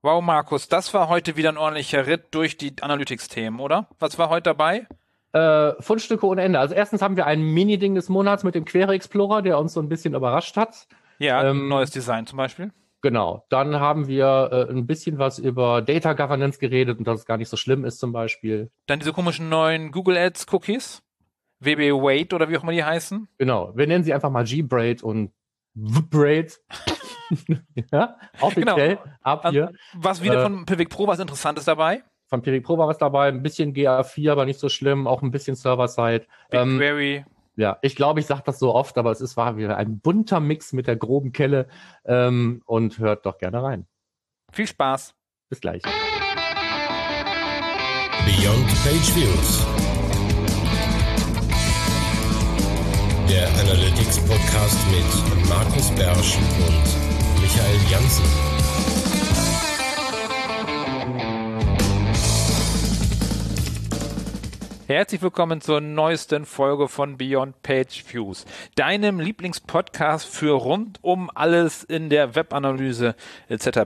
Wow, Markus, das war heute wieder ein ordentlicher Ritt durch die Analytics-Themen, oder? Was war heute dabei? Äh, Fundstücke ohne Ende. Also erstens haben wir ein Mini-Ding des Monats mit dem Query Explorer, der uns so ein bisschen überrascht hat. Ja, ähm, neues Design zum Beispiel. Genau. Dann haben wir äh, ein bisschen was über Data Governance geredet und dass es gar nicht so schlimm ist zum Beispiel. Dann diese komischen neuen Google Ads Cookies. WB Wait oder wie auch immer die heißen. Genau. Wir nennen sie einfach mal G-Braid und V-Braid. ja, offiziell genau. ab also, hier. Was wieder äh, von Pivik Pro was Interessantes dabei? Von Pivik Pro war was dabei, ein bisschen GA4, aber nicht so schlimm, auch ein bisschen Server-Side. BigQuery. Ähm, ja, ich glaube, ich sage das so oft, aber es ist, war wieder ein bunter Mix mit der groben Kelle ähm, und hört doch gerne rein. Viel Spaß. Bis gleich. Beyond Page Views. Der Analytics Podcast mit Markus Bersch und Michael Janssen. Herzlich willkommen zur neuesten Folge von Beyond Page Views, deinem Lieblingspodcast für rund um alles in der Webanalyse etc.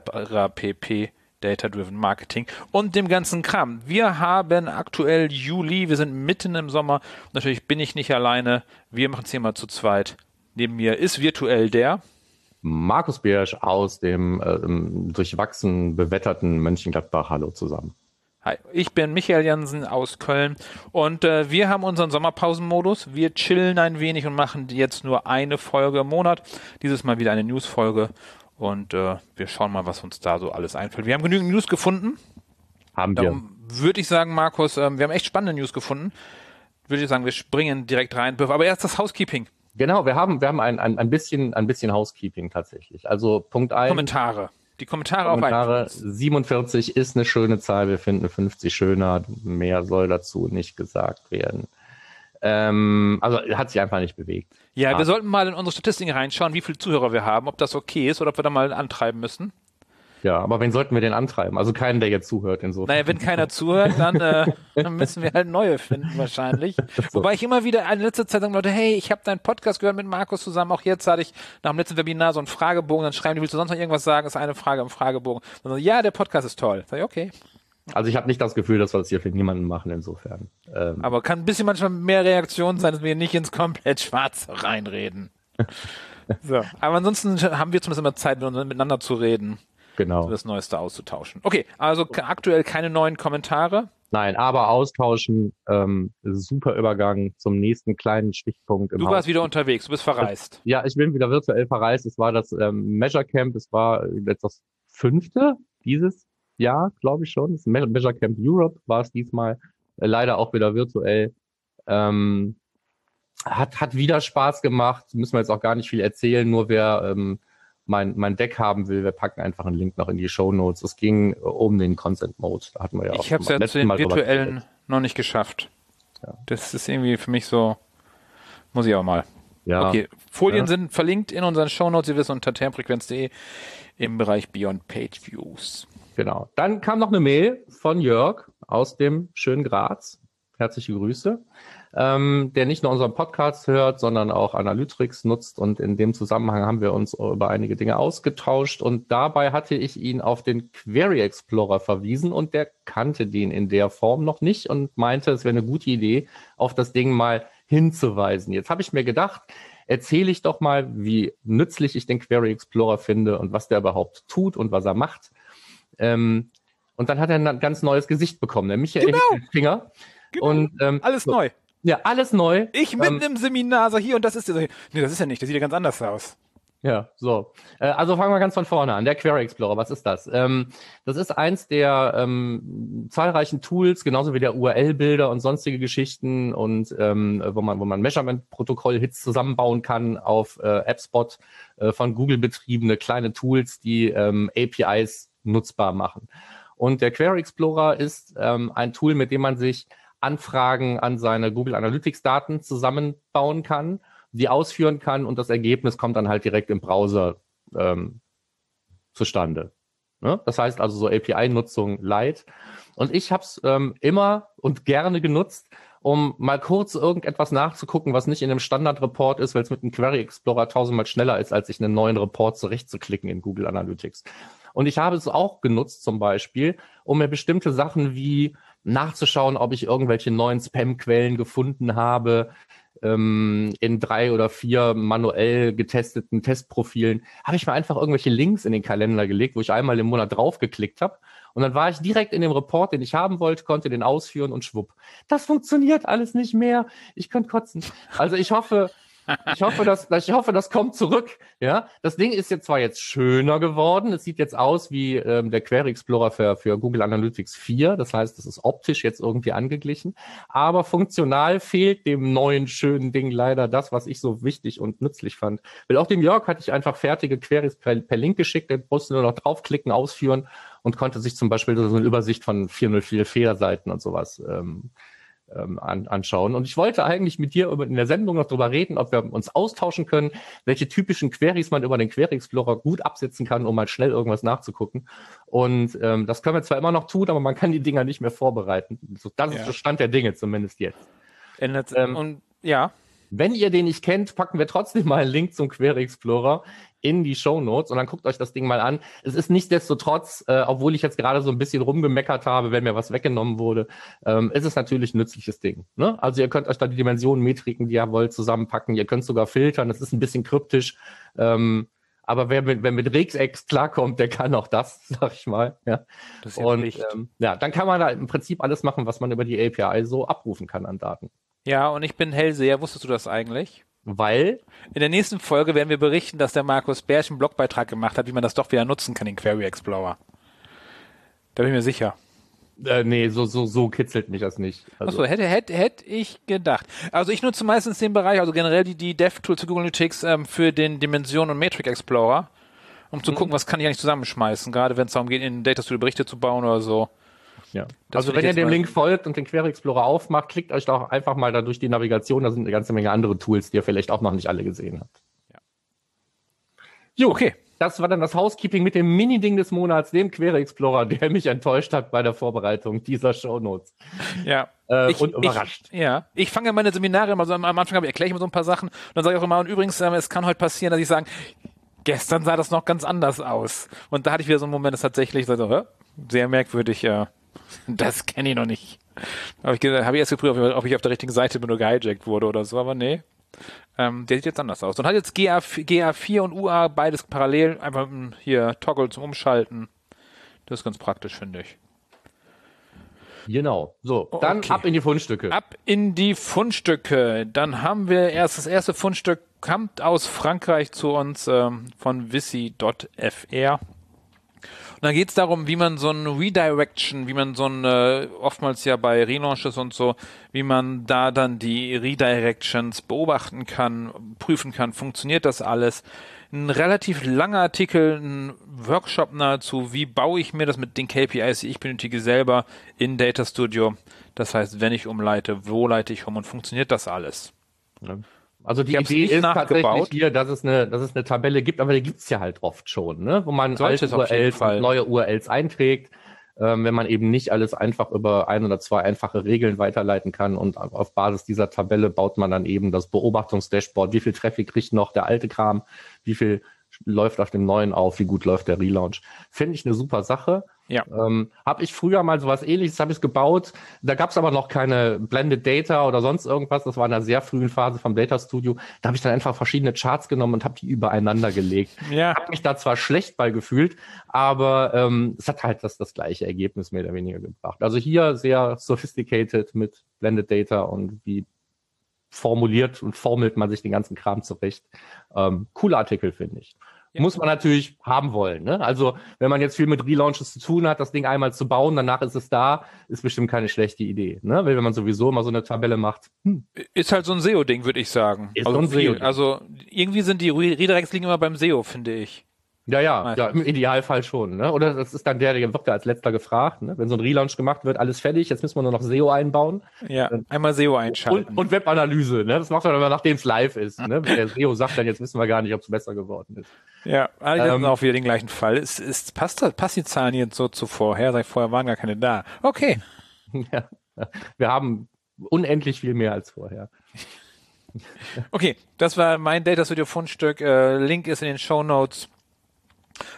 pp. Data-Driven Marketing und dem ganzen Kram. Wir haben aktuell Juli, wir sind mitten im Sommer. Natürlich bin ich nicht alleine. Wir machen es hier mal zu zweit. Neben mir ist virtuell der Markus Biersch aus dem äh, durchwachsen bewetterten Mönchengladbach. Hallo zusammen. Hi, ich bin Michael Jansen aus Köln und äh, wir haben unseren Sommerpausenmodus. Wir chillen ein wenig und machen jetzt nur eine Folge im Monat. Dieses Mal wieder eine News-Folge und äh, wir schauen mal, was uns da so alles einfällt. Wir haben genügend News gefunden. Haben wir. Darum würde ich sagen, Markus, äh, wir haben echt spannende News gefunden. Würde ich sagen, wir springen direkt rein. Aber erst das Housekeeping. Genau, wir haben, wir haben ein, ein, ein bisschen, ein bisschen Housekeeping tatsächlich. Also Punkt 1. Kommentare. Die Kommentare, Kommentare auf 47 ist eine schöne Zahl. Wir finden 50 schöner. Mehr soll dazu nicht gesagt werden. Ähm, also hat sich einfach nicht bewegt. Ja, ah. wir sollten mal in unsere Statistiken reinschauen, wie viele Zuhörer wir haben, ob das okay ist oder ob wir da mal antreiben müssen. Ja, aber wen sollten wir denn antreiben? Also keinen, der jetzt zuhört insofern. Naja, wenn keiner zuhört, dann, äh, dann müssen wir halt neue finden wahrscheinlich. So. Wobei ich immer wieder in letzter Zeit sagen Leute, hey, ich habe deinen Podcast gehört mit Markus zusammen. Auch jetzt hatte ich nach dem letzten Webinar so einen Fragebogen. Dann schreiben die, willst du sonst noch irgendwas sagen? Ist eine Frage im Fragebogen. Dann so, ja, der Podcast ist toll. Sag ich, okay. Also ich habe nicht das Gefühl, dass wir das hier für niemanden machen insofern. Ähm. Aber kann ein bisschen manchmal mehr Reaktion sein, dass wir nicht ins komplett Schwarze reinreden. so. Aber ansonsten haben wir zumindest immer Zeit, miteinander zu reden genau. das Neueste auszutauschen. Okay, also aktuell keine neuen Kommentare. Nein, aber austauschen, ähm, super Übergang zum nächsten kleinen Stichpunkt. Du warst wieder unterwegs, du bist verreist. Ja, ich bin wieder virtuell verreist. Es war das ähm, Measure Camp, es war jetzt das fünfte dieses Jahr, glaube ich schon. Das Measure Camp Europe war es diesmal, äh, leider auch wieder virtuell. Ähm, hat, hat wieder Spaß gemacht, müssen wir jetzt auch gar nicht viel erzählen, nur wer ähm, mein, mein Deck haben will, wir packen einfach einen Link noch in die Show Notes. Es ging um den Consent Mode. Da hatten wir ja auch Ich habe es ja zu den virtuellen noch nicht geschafft. Ja. Das ist irgendwie für mich so, muss ich auch mal. Ja. Okay, Folien ja. sind verlinkt in unseren Show Notes. Ihr wisst unter termfrequenz.de im Bereich Beyond Page Views. Genau. Dann kam noch eine Mail von Jörg aus dem schönen Graz. Herzliche Grüße ähm, der nicht nur unseren Podcast hört, sondern auch Analytics nutzt. Und in dem Zusammenhang haben wir uns über einige Dinge ausgetauscht. Und dabei hatte ich ihn auf den Query Explorer verwiesen und der kannte den in der Form noch nicht und meinte, es wäre eine gute Idee, auf das Ding mal hinzuweisen. Jetzt habe ich mir gedacht, erzähle ich doch mal, wie nützlich ich den Query Explorer finde und was der überhaupt tut und was er macht. Ähm, und dann hat er ein ganz neues Gesicht bekommen, der Michael genau. Finger. Genau. Und, ähm, Alles so, neu. Ja, alles neu. Ich mitten ähm, im Seminar, so hier und das ist Nee, das ist ja nicht, das sieht ja ganz anders aus. Ja, so. Äh, also fangen wir ganz von vorne an. Der Query Explorer, was ist das? Ähm, das ist eins der ähm, zahlreichen Tools, genauso wie der URL-Bilder und sonstige Geschichten und ähm, wo man, wo man Measurement-Protokoll-Hits zusammenbauen kann auf äh, AppSpot äh, von Google betriebene kleine Tools, die ähm, APIs nutzbar machen. Und der Query Explorer ist ähm, ein Tool, mit dem man sich Anfragen an seine Google Analytics Daten zusammenbauen kann, die ausführen kann und das Ergebnis kommt dann halt direkt im Browser ähm, zustande. Ne? Das heißt also so API-Nutzung light. Und ich habe es ähm, immer und gerne genutzt, um mal kurz irgendetwas nachzugucken, was nicht in einem Standard-Report ist, weil es mit einem Query Explorer tausendmal schneller ist, als sich einen neuen Report zurechtzuklicken in Google Analytics. Und ich habe es auch genutzt zum Beispiel, um mir bestimmte Sachen wie nachzuschauen, ob ich irgendwelche neuen Spam-Quellen gefunden habe, ähm, in drei oder vier manuell getesteten Testprofilen, habe ich mir einfach irgendwelche Links in den Kalender gelegt, wo ich einmal im Monat draufgeklickt habe. Und dann war ich direkt in dem Report, den ich haben wollte, konnte den ausführen und schwupp. Das funktioniert alles nicht mehr. Ich könnte kotzen. Also ich hoffe, ich hoffe, dass, ich hoffe, das kommt zurück. Ja, das Ding ist jetzt zwar jetzt schöner geworden. Es sieht jetzt aus wie ähm, der Query Explorer für, für Google Analytics 4. Das heißt, es ist optisch jetzt irgendwie angeglichen. Aber funktional fehlt dem neuen schönen Ding leider das, was ich so wichtig und nützlich fand. Weil auch dem Jörg hatte ich einfach fertige Queries per, per Link geschickt. Der musste nur noch draufklicken, ausführen und konnte sich zum Beispiel so eine Übersicht von 404 Fehlerseiten und sowas ähm, ähm, an, anschauen. Und ich wollte eigentlich mit dir in der Sendung noch darüber reden, ob wir uns austauschen können, welche typischen Queries man über den Query Explorer gut absetzen kann, um mal schnell irgendwas nachzugucken. Und ähm, das können wir zwar immer noch tun, aber man kann die Dinger nicht mehr vorbereiten. So, das ja. ist der Stand der Dinge zumindest jetzt. Ändert, ähm, und ja. Wenn ihr den nicht kennt, packen wir trotzdem mal einen Link zum Query Explorer in die Show Notes und dann guckt euch das Ding mal an. Es ist nichtsdestotrotz, äh, obwohl ich jetzt gerade so ein bisschen rumgemeckert habe, wenn mir was weggenommen wurde, ähm, ist es natürlich ein nützliches Ding. Ne? Also ihr könnt euch da die Dimensionen, Metriken, die ihr wollt, zusammenpacken. Ihr könnt sogar filtern. Es ist ein bisschen kryptisch. Ähm, aber wer mit, wer mit Regex klarkommt, der kann auch das, sag ich mal. Ja. Das ist ja und ähm, ja, dann kann man da im Prinzip alles machen, was man über die API so abrufen kann an Daten. Ja, und ich bin Hellseher. Wusstest du das eigentlich? Weil? In der nächsten Folge werden wir berichten, dass der Markus Bärsch einen Blogbeitrag gemacht hat, wie man das doch wieder nutzen kann, den Query Explorer. Da bin ich mir sicher. Äh, nee, so, so, so kitzelt mich das nicht. Also. Achso, hätte, hätte, hätte ich gedacht. Also ich nutze meistens den Bereich, also generell die, die DevTools für Google Analytics ähm, für den Dimension und Matrix Explorer, um zu mhm. gucken, was kann ich eigentlich zusammenschmeißen, gerade wenn es darum geht, in Data Studio Berichte zu bauen oder so. Ja. Also wenn ihr dem Link folgt und den Query Explorer aufmacht, klickt euch doch einfach mal da durch die Navigation. Da sind eine ganze Menge andere Tools, die ihr vielleicht auch noch nicht alle gesehen habt. Ja. Jo, okay. Das war dann das Housekeeping mit dem Mini-Ding des Monats, dem Query Explorer, der mich enttäuscht hat bei der Vorbereitung dieser Shownotes. Ja. Äh, ich, und überrascht. Ich, ja. Ich fange ja meine Seminare immer so am Anfang erkläre ich immer so ein paar Sachen und dann sage ich auch immer, und übrigens, äh, es kann heute passieren, dass ich sage, gestern sah das noch ganz anders aus. Und da hatte ich wieder so einen Moment, das tatsächlich so, sehr merkwürdig, ja. Das kenne ich noch nicht. Habe ich, hab ich erst geprüft, ob ich auf der richtigen Seite bin oder gehijackt wurde oder so, aber nee. Ähm, der sieht jetzt anders aus. Und hat jetzt GA, GA4 und UA beides parallel, einfach hier Toggle zum Umschalten. Das ist ganz praktisch, finde ich. Genau. So, dann okay. ab in die Fundstücke. Ab in die Fundstücke. Dann haben wir erst das erste Fundstück kommt aus Frankreich zu uns ähm, von Vissi.fr. Und dann geht es darum, wie man so ein Redirection, wie man so ein, äh, oftmals ja bei Relaunches und so, wie man da dann die Redirections beobachten kann, prüfen kann, funktioniert das alles. Ein relativ langer Artikel, ein Workshop nahezu, wie baue ich mir das mit den KPIs, die ich benötige, selber in Data Studio. Das heißt, wenn ich umleite, wo leite ich um und funktioniert das alles? Ja. Also die Idee ist tatsächlich hier, dass es eine, dass es eine Tabelle gibt, aber die gibt's ja halt oft schon, ne? wo man alte URLs und neue URLs einträgt, ähm, wenn man eben nicht alles einfach über ein oder zwei einfache Regeln weiterleiten kann und auf Basis dieser Tabelle baut man dann eben das Beobachtungsdashboard, wie viel Traffic kriegt noch der alte Kram, wie viel läuft auf dem neuen auf, wie gut läuft der Relaunch. Finde ich eine super Sache. Ja. Ähm, habe ich früher mal sowas ähnliches, habe ich gebaut. Da gab es aber noch keine Blended Data oder sonst irgendwas. Das war in einer sehr frühen Phase vom Data Studio. Da habe ich dann einfach verschiedene Charts genommen und habe die übereinander gelegt. Ja. Habe mich da zwar schlecht bei gefühlt, aber ähm, es hat halt das, das gleiche Ergebnis mehr oder weniger gebracht. Also hier sehr sophisticated mit Blended Data und wie formuliert und formelt man sich den ganzen Kram zurecht. Ähm, cooler Artikel, finde ich. Ja. Muss man natürlich haben wollen. Ne? Also wenn man jetzt viel mit Relaunches zu tun hat, das Ding einmal zu bauen, danach ist es da, ist bestimmt keine schlechte Idee. Ne? Weil wenn man sowieso immer so eine Tabelle macht. Hm. Ist halt so ein SEO-Ding, würde ich sagen. Ist also, so ein SEO also irgendwie sind die Redirects liegen immer beim SEO, finde ich. Ja, ja, ja, im Idealfall schon. Ne? Oder das ist dann der, der wird ja als letzter gefragt. Ne? Wenn so ein Relaunch gemacht wird, alles fertig, jetzt müssen wir nur noch SEO einbauen. Ja, einmal SEO einschalten. Und, und Webanalyse, ne? das macht man aber, nachdem es live ist. Ne? Wenn der SEO sagt dann, jetzt wissen wir gar nicht, ob es besser geworden ist. Ja, alle ähm, auch wieder den gleichen Fall. Es, es passt, passt die Zahlen jetzt so zu vorher? Seit vorher waren gar keine da. Okay. Ja, wir haben unendlich viel mehr als vorher. Okay, das war mein Data Studio Fundstück. Äh, Link ist in den Show Notes.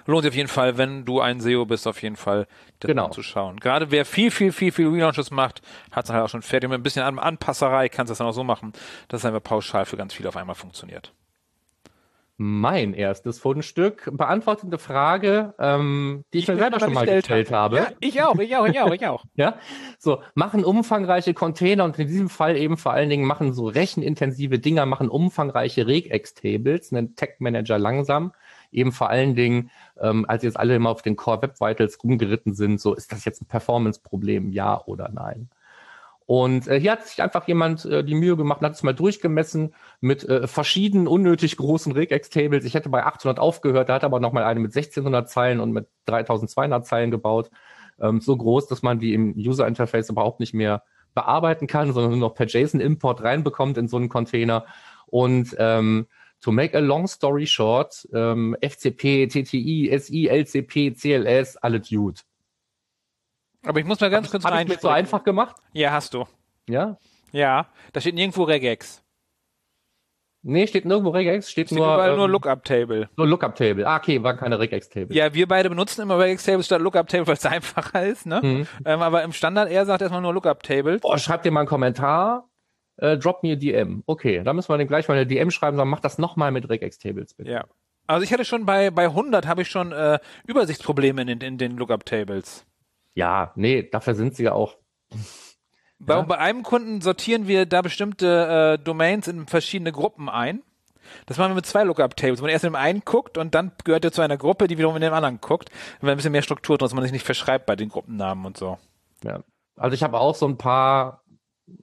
Lohnt sich auf jeden Fall, wenn du ein SEO bist, auf jeden Fall das Genau. zu schauen. Gerade wer viel, viel, viel, viel Relaunches macht, hat es halt auch schon fertig. Mit ein bisschen An Anpasserei kannst du es dann auch so machen, dass es einfach pauschal für ganz viele auf einmal funktioniert. Mein erstes Fundstück beantwortet eine Frage, ähm, die ich, mir selber schon mal gestellt habe. Ja, ich auch, ich auch, ich auch, ich auch. Ja, so machen umfangreiche Container und in diesem Fall eben vor allen Dingen machen so rechenintensive Dinger, machen umfangreiche Regex-Tables, einen Tech-Manager langsam. Eben vor allen Dingen, ähm, als jetzt alle immer auf den Core Web Vitals rumgeritten sind, so ist das jetzt ein Performance-Problem, ja oder nein? Und äh, hier hat sich einfach jemand äh, die Mühe gemacht und hat es mal durchgemessen mit äh, verschiedenen unnötig großen Regex-Tables. Ich hätte bei 800 aufgehört, da hat aber noch mal eine mit 1600 Zeilen und mit 3200 Zeilen gebaut. Ähm, so groß, dass man die im User-Interface überhaupt nicht mehr bearbeiten kann, sondern nur noch per JSON-Import reinbekommt in so einen Container. Und ähm, to make a long story short, ähm, FCP, TTI, SI, LCP, CLS, alle Dude. Aber ich muss mal ganz kurz Habe ich mir so einfach gemacht? Ja, hast du. Ja? Ja, da steht nirgendwo Regex. Nee, steht nirgendwo Regex, steht, Steht nur, überall ähm, nur Lookup-Table. nur Lookup-Table. Ah, okay, war keine Regex-Table. Ja, wir beide benutzen immer Regex-Tables statt Lookup-Table, weil es einfacher ist, ne? Mhm. Ähm, aber im Standard, er sagt erstmal nur Lookup-Tables. Boah, schreib dir mal einen Kommentar, äh, drop mir DM. Okay, da müssen wir den gleich mal eine DM schreiben, sagen, mach das nochmal mit Regex-Tables, bitte. Ja. Also ich hatte schon bei, bei 100 habe ich schon äh, Übersichtsprobleme in, den- in den Lookup-Tables. Ja, nee, dafür sind sie ja auch. Bei, Ja. bei einem Kunden sortieren wir da bestimmte äh, Domains in verschiedene Gruppen ein. Das machen wir mit zwei Lookup-Tables. Man erst in dem einen guckt und dann gehört er zu einer Gruppe, die wiederum in dem anderen guckt. Wenn ein bisschen mehr Struktur drin dass man sich nicht verschreibt bei den Gruppennamen und so. Ja. Also ich habe auch so ein paar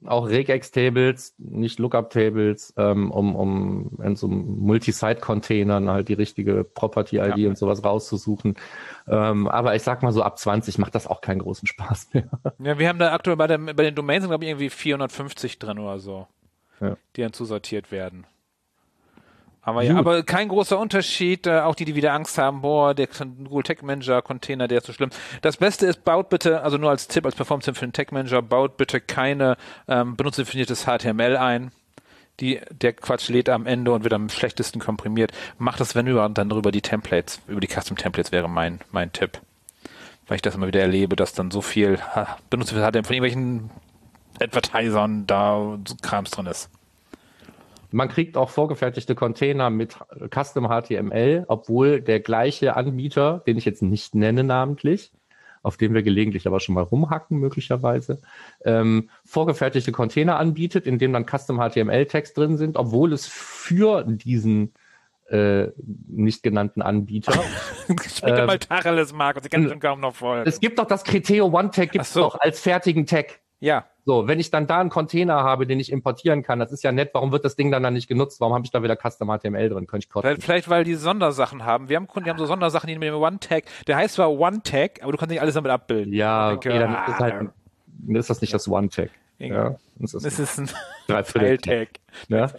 auch Regex-Tables, nicht Lookup-Tables, ähm, um, um in so Multi-Site-Containern halt die richtige Property-ID Ja. und sowas rauszusuchen. Ähm, aber ich sag mal so, ab 20 macht das auch keinen großen Spaß mehr. Ja, wir haben da aktuell bei, der, bei den Domains glaube ich, irgendwie 450 drin oder so, Ja. die dann zusortiert werden. Aber ja, aber kein großer Unterschied. Äh, auch die, die wieder Angst haben, boah, der Google Tech Manager Container, der ist so schlimm. Das Beste ist, baut bitte, also nur als Tipp, als Performance-Tipp für den Tech Manager, baut bitte keine ähm, benutzerdefiniertes HTML ein. Die, der Quatsch lädt am Ende und wird am schlechtesten komprimiert. Macht das, wenn überhaupt, dann über die Templates, über die Custom Templates wäre mein, mein Tipp. Weil ich das immer wieder erlebe, dass dann so viel ha, benutzt wird, von irgendwelchen Advertisern da so Krams drin ist. Man kriegt auch vorgefertigte Container mit Custom HTML, obwohl der gleiche Anbieter, den ich jetzt nicht nenne namentlich, auf dem wir gelegentlich aber schon mal rumhacken möglicherweise, ähm, vorgefertigte Container anbietet, in denen dann Custom HTML-Text drin sind, obwohl es für diesen äh, nicht genannten Anbieter Schmeckt Ähm, mal Tacheles, Markus, ich kann schon kaum noch folgen. es gibt doch das Criteo One-Tag, gibt es so. doch als fertigen Tag. ja, So, wenn ich dann da einen Container habe, den ich importieren kann, das ist ja nett, warum wird das Ding dann, dann nicht genutzt? Warum habe ich da wieder Custom HTML drin? Könnte ich kotzen. vielleicht, vielleicht weil die Sondersachen haben. Wir haben Kunden, die haben so Sondersachen, die mit dem One-Tag, der heißt zwar One-Tag, aber du kannst nicht alles damit abbilden. Ja, denke, okay, dann ist, halt, dann ist das nicht das One-Tag. Inga. Ja, das ist Das ist ein. Teil-Tag. Ja?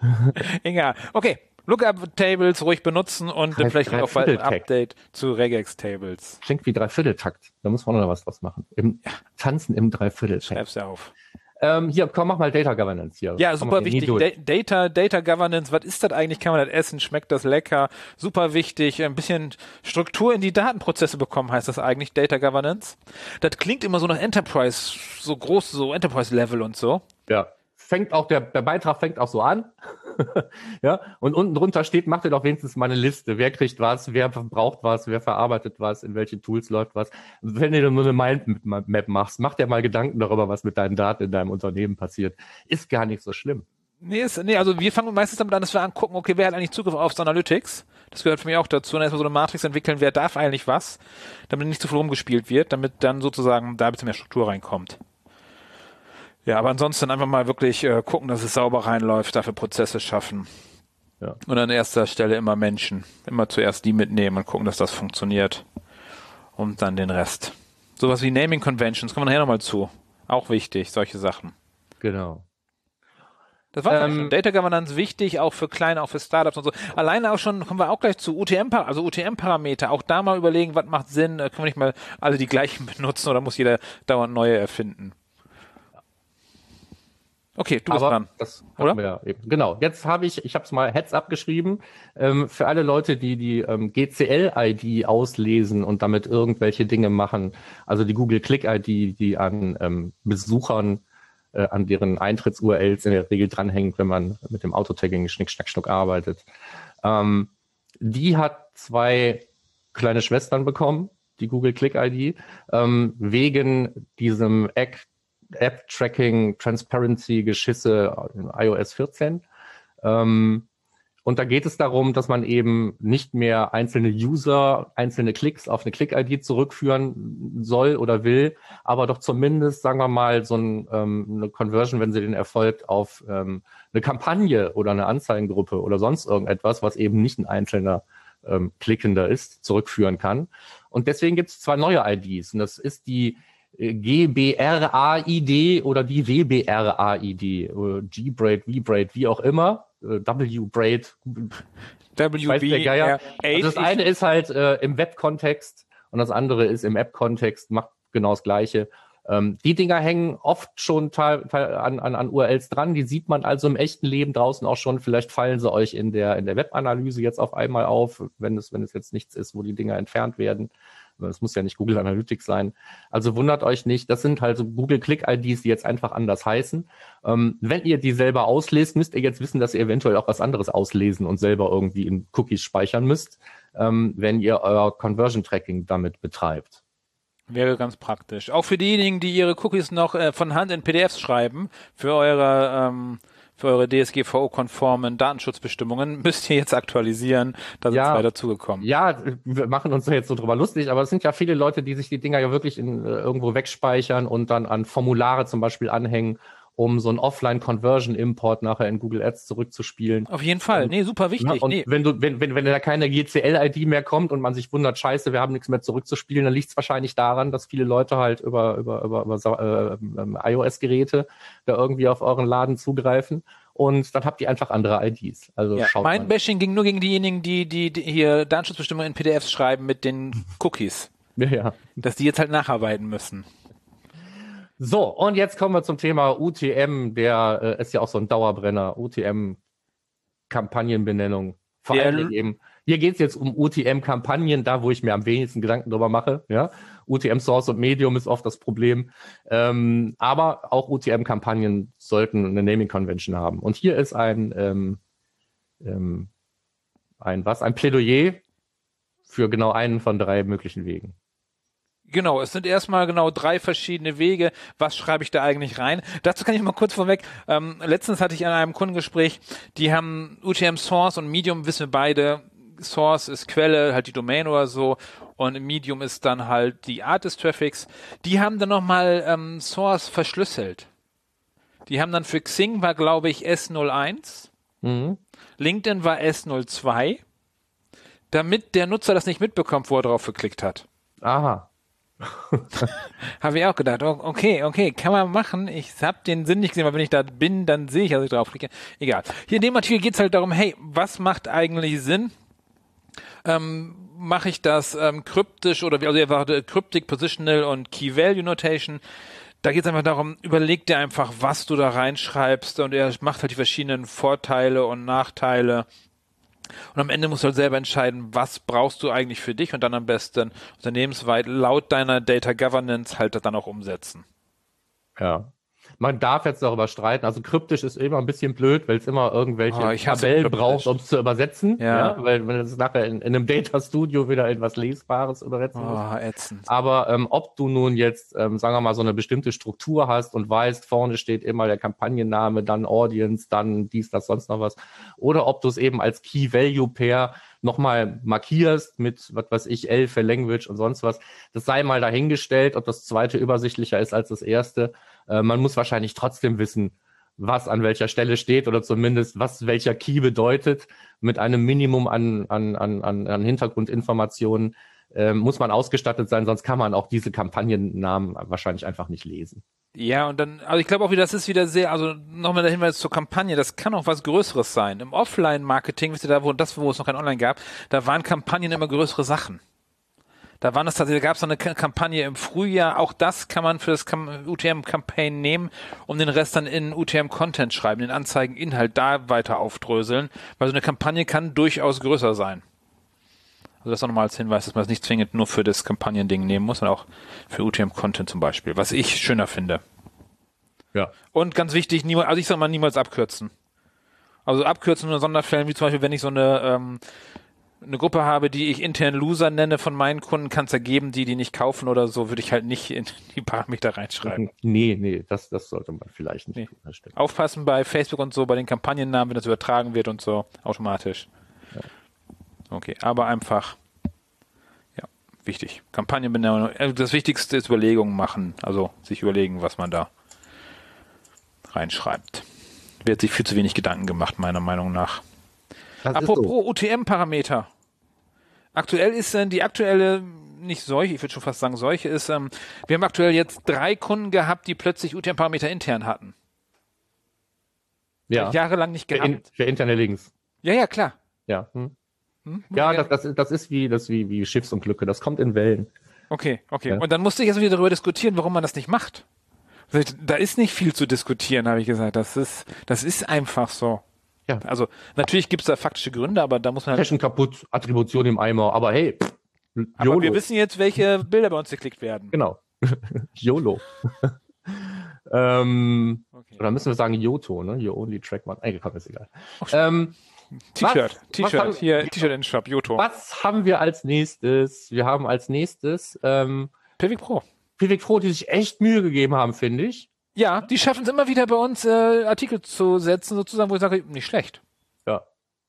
Egal. Okay. Lookup-Tables ruhig benutzen und Drei- vielleicht auch bald ein. Update zu Regex-Tables. Klingt wie Dreivierteltakt. Da muss man auch noch was draus machen. Im, Tanzen im Dreivierteltakt. Schreib's ja auf. Ähm, hier, komm, mach mal Data Governance hier. Ja, Komm super wichtig. Da Data, Data Governance, was ist das eigentlich? Kann man das essen? Schmeckt das lecker? Super wichtig. Ein bisschen Struktur in die Datenprozesse bekommen, heißt das eigentlich, Data Governance. Das klingt immer so nach Enterprise, so groß, so Enterprise-Level und so. Ja. Fängt auch, der, der Beitrag fängt auch so an. ja. Und unten drunter steht, macht ihr doch wenigstens mal eine Liste. Wer kriegt was, wer braucht was, wer verarbeitet was, in welche Tools läuft was. Wenn du nur eine Mindmap machst, mach dir mal Gedanken darüber, was mit deinen Daten in deinem Unternehmen passiert. Ist gar nicht so schlimm. Nee, ist, nee, also wir fangen meistens damit an, dass wir angucken, okay, wer hat eigentlich Zugriff auf Analytics? Das gehört für mich auch dazu. Und erstmal so eine Matrix entwickeln, wer darf eigentlich was, damit nicht zu viel rumgespielt wird, damit dann sozusagen da ein bisschen mehr Struktur reinkommt. Ja, aber ansonsten einfach mal wirklich äh, gucken, dass es sauber reinläuft, dafür Prozesse schaffen. Ja. Und an erster Stelle immer Menschen. Immer zuerst die mitnehmen und gucken, dass das funktioniert. Und dann den Rest. Sowas wie Naming Conventions, kommen wir nachher nochmal zu. Auch wichtig, solche Sachen. Genau. Das war Ähm, schon. Data Governance wichtig, auch für kleine, auch für Startups und so. Alleine auch schon, kommen wir auch gleich zu UTM, also UTM-Parameter. Auch da mal überlegen, was macht Sinn. Äh, Können wir nicht mal alle die gleichen benutzen oder muss jeder dauernd neue erfinden? Okay, du bist Aber dran. das Oder? wir eben. Genau. Jetzt habe ich, ich habe es mal Heads abgeschrieben ähm, für alle Leute, die die ähm, GCL-ID auslesen und damit irgendwelche Dinge machen. Also die Google Click-ID, die an ähm, Besuchern äh, an deren Eintritts-URLs in der Regel dranhängt, wenn man mit dem Autotagging Schnick, Schnack, Schnuck arbeitet. Ähm, die hat zwei kleine Schwestern bekommen, die Google Click-ID, ähm, wegen diesem Act App-Tracking, Transparency-Geschisse in iOS 14. Ähm, und da geht es darum, dass man eben nicht mehr einzelne User, einzelne Klicks auf eine Click-ID zurückführen soll oder will, aber doch zumindest, sagen wir mal, so ein, ähm, eine Conversion, wenn sie denn erfolgt, auf ähm, eine Kampagne oder eine Anzeigengruppe oder sonst irgendetwas, was eben nicht ein einzelner ähm, Klickender ist, zurückführen kann. Und deswegen gibt es zwei neue IDs. Und das ist die GBRAID oder die WBRAID, äh, G-Braid, V-Braid, wie auch immer, äh, W-Braid, Geier. Also das eine ist halt äh, im Web-Kontext und das andere ist im App-Kontext, macht genau das Gleiche. Ähm, die Dinger hängen oft schon teil, teil an, an, an URLs dran, die sieht man also im echten Leben draußen auch schon. Vielleicht fallen sie euch in der, in der Web-Analyse jetzt auf einmal auf, wenn es, wenn es jetzt nichts ist, wo die Dinger entfernt werden. Es muss ja nicht Google Analytics sein. Also wundert euch nicht. Das sind halt so Google Click-IDs, die jetzt einfach anders heißen. Ähm, wenn ihr die selber auslest, müsst ihr jetzt wissen, dass ihr eventuell auch was anderes auslesen und selber irgendwie in Cookies speichern müsst, ähm, wenn ihr euer Conversion Tracking damit betreibt. Wäre ganz praktisch. Auch für diejenigen, die ihre Cookies noch äh, von Hand in PDFs schreiben, für eure ähm, für eure DSGVO-konformen Datenschutzbestimmungen müsst ihr jetzt aktualisieren. Da sind Ja. zwei dazugekommen. Ja, wir machen uns jetzt so drüber lustig, aber es sind ja viele Leute, die sich die Dinger ja wirklich in, äh, irgendwo wegspeichern und dann an Formulare zum Beispiel anhängen, um so einen Offline-Conversion-Import nachher in Google Ads zurückzuspielen. Auf jeden Fall. Nee, super Ja, wichtig. und nee. wenn du, wenn, wenn, wenn da keine GCL-ID mehr kommt und man sich wundert, scheiße, wir haben nichts mehr zurückzuspielen, dann liegt es wahrscheinlich daran, dass viele Leute halt über, über, über, über äh, ähm, iOS-Geräte da irgendwie auf euren Laden zugreifen und dann habt ihr einfach andere IDs. Also Ja, schaut mein. Bashing ging nur gegen diejenigen, die, die, die hier Datenschutzbestimmungen in PDFs schreiben mit den Cookies. Ja, ja. Dass die jetzt halt nacharbeiten müssen. So, und jetzt kommen wir zum Thema UTM, der äh, ist ja auch so ein Dauerbrenner, UTM-Kampagnenbenennung. Vor allen Dingen eben, hier geht es jetzt um UTM-Kampagnen, da wo ich mir am wenigsten Gedanken drüber mache. Ja? UTM Source und Medium ist oft das Problem. Ähm, aber auch UTM-Kampagnen sollten eine Naming Convention haben. Und hier ist ein, ähm, ähm, ein was? Ein Plädoyer für genau einen von drei möglichen Wegen. Genau, es sind erstmal genau drei verschiedene Wege. Was schreibe ich da eigentlich rein? Dazu kann ich mal kurz vorweg. Ähm, letztens hatte ich an einem Kundengespräch, die haben UTM Source und Medium, wissen wir beide. Source ist Quelle, halt die Domain oder so. Und Medium ist dann halt die Art des Traffics. Die haben dann nochmal ähm, Source verschlüsselt. Die haben dann für Xing war, glaube ich, S01. Mhm. LinkedIn war S02. Damit der Nutzer das nicht mitbekommt, wo er drauf geklickt hat. Aha. Habe ich auch gedacht, okay, okay, kann man machen. Ich habe den Sinn nicht gesehen, weil wenn ich da bin, dann sehe ich, dass ich draufklicke. Egal. Hier in dem Artikel geht es halt darum, hey, was macht eigentlich Sinn? Ähm, Mache ich das ähm, kryptisch oder wie- also einfach äh, Cryptic, Positional und Key Value Notation? Da geht es einfach darum, überleg dir einfach, was du da reinschreibst und er macht halt die verschiedenen Vorteile und Nachteile. Und am Ende musst du halt selber entscheiden, was brauchst du eigentlich für dich und dann am besten unternehmensweit laut deiner Data Governance halt das dann auch umsetzen. Ja. Man darf jetzt darüber streiten. Also kryptisch ist immer ein bisschen blöd, weil es immer irgendwelche Oh, Tabellen braucht, um es zu übersetzen. Ja. Weil wenn es nachher in, in einem Data Studio wieder in was Lesbares übersetzen muss. Oh, ätzend. Aber ähm, ob du nun jetzt, ähm, sagen wir mal, so eine bestimmte Struktur hast und weißt, vorne steht immer der Kampagnenname, dann Audience, dann dies, das, sonst noch was, oder ob du es eben als Key Value Pair nochmal markierst mit, was weiß ich, L für Language und sonst was, das sei mal dahingestellt, ob das zweite übersichtlicher ist als das erste. Äh, man muss wahrscheinlich trotzdem wissen, was an welcher Stelle steht oder zumindest was welcher Key bedeutet. Mit einem Minimum an, an, an, an, Hintergrundinformationen ähm, muss man ausgestattet sein, sonst kann man auch diese Kampagnennamen wahrscheinlich einfach nicht lesen. Ja, und dann, also ich glaube auch wieder, das ist wieder sehr, also nochmal der Hinweis zur Kampagne, das kann auch was Größeres sein. Im Offline-Marketing, wisst ihr da, wo das, wo es noch kein Online gab, da waren Kampagnen immer größere Sachen. Da waren es tatsächlich, da gab es noch eine Kampagne im Frühjahr. Auch das kann man für das UTM-Campaign nehmen und den Rest dann in UTM-Content schreiben, den Anzeigen-Inhalt da weiter aufdröseln, weil so eine Kampagne kann durchaus größer sein. Also das nochmal als Hinweis, dass man es nicht zwingend nur für das Kampagnending nehmen muss, sondern auch für UTM-Content zum Beispiel, was ich schöner finde. Ja. Und ganz wichtig, niemals, also ich sag mal niemals abkürzen. Also abkürzen nur in Sonderfällen, wie zum Beispiel, wenn ich so eine, ähm, eine Gruppe habe, die ich intern Loser nenne von meinen Kunden, kann es ja geben, die die nicht kaufen oder so, würde ich halt nicht in die Parameter reinschreiben. Nee, nee, das, das sollte man vielleicht nicht Nee. tun. Aufpassen bei Facebook und so, bei den Kampagnennamen, wenn das übertragen wird und so, automatisch. Okay, aber einfach, ja, wichtig. Kampagnenbenennung, äh, das Wichtigste ist Überlegungen machen, also sich überlegen, was man da reinschreibt. Wird sich viel zu wenig Gedanken gemacht, meiner Meinung nach. Das Apropos so. UTM-Parameter. Aktuell ist äh, die aktuelle, nicht Seuche, ich würde schon fast sagen Seuche, ist, ähm, wir haben aktuell jetzt drei Kunden gehabt, die plötzlich UTM-Parameter intern hatten. ja. Jahrelang nicht Für, gehabt. in, für interne Links. ja, ja, klar. Ja. Hm. Hm? Ja, das, das, das ist wie, das wie, wie Schiffsunglücke. Das kommt in Wellen. Okay, okay. Ja. Und dann musste ich jetzt wieder darüber diskutieren, warum man das nicht macht. Da ist nicht viel zu diskutieren, habe ich gesagt. Das ist, das ist einfach so. Ja. Also natürlich gibt es da faktische Gründe, aber da muss man halt. Fashion kaputt, Attribution im Eimer. Aber hey, pff, Aber wir wissen jetzt, welche Bilder bei uns geklickt werden. Genau. YOLO. ähm, Okay. oder müssen wir sagen Yoto, ne? You only track one. Komm, ist egal. Ähm, T-Shirt, T-Shirt, hier, T-Shirt in Shop, Joto. was haben wir als nächstes? Wir haben als nächstes ähm, Pivik Pro. Vivek Froh, die sich echt Mühe gegeben haben, finde ich. Ja, die schaffen es immer wieder bei uns äh, Artikel zu setzen, sozusagen, wo ich sage, nicht schlecht. Ja.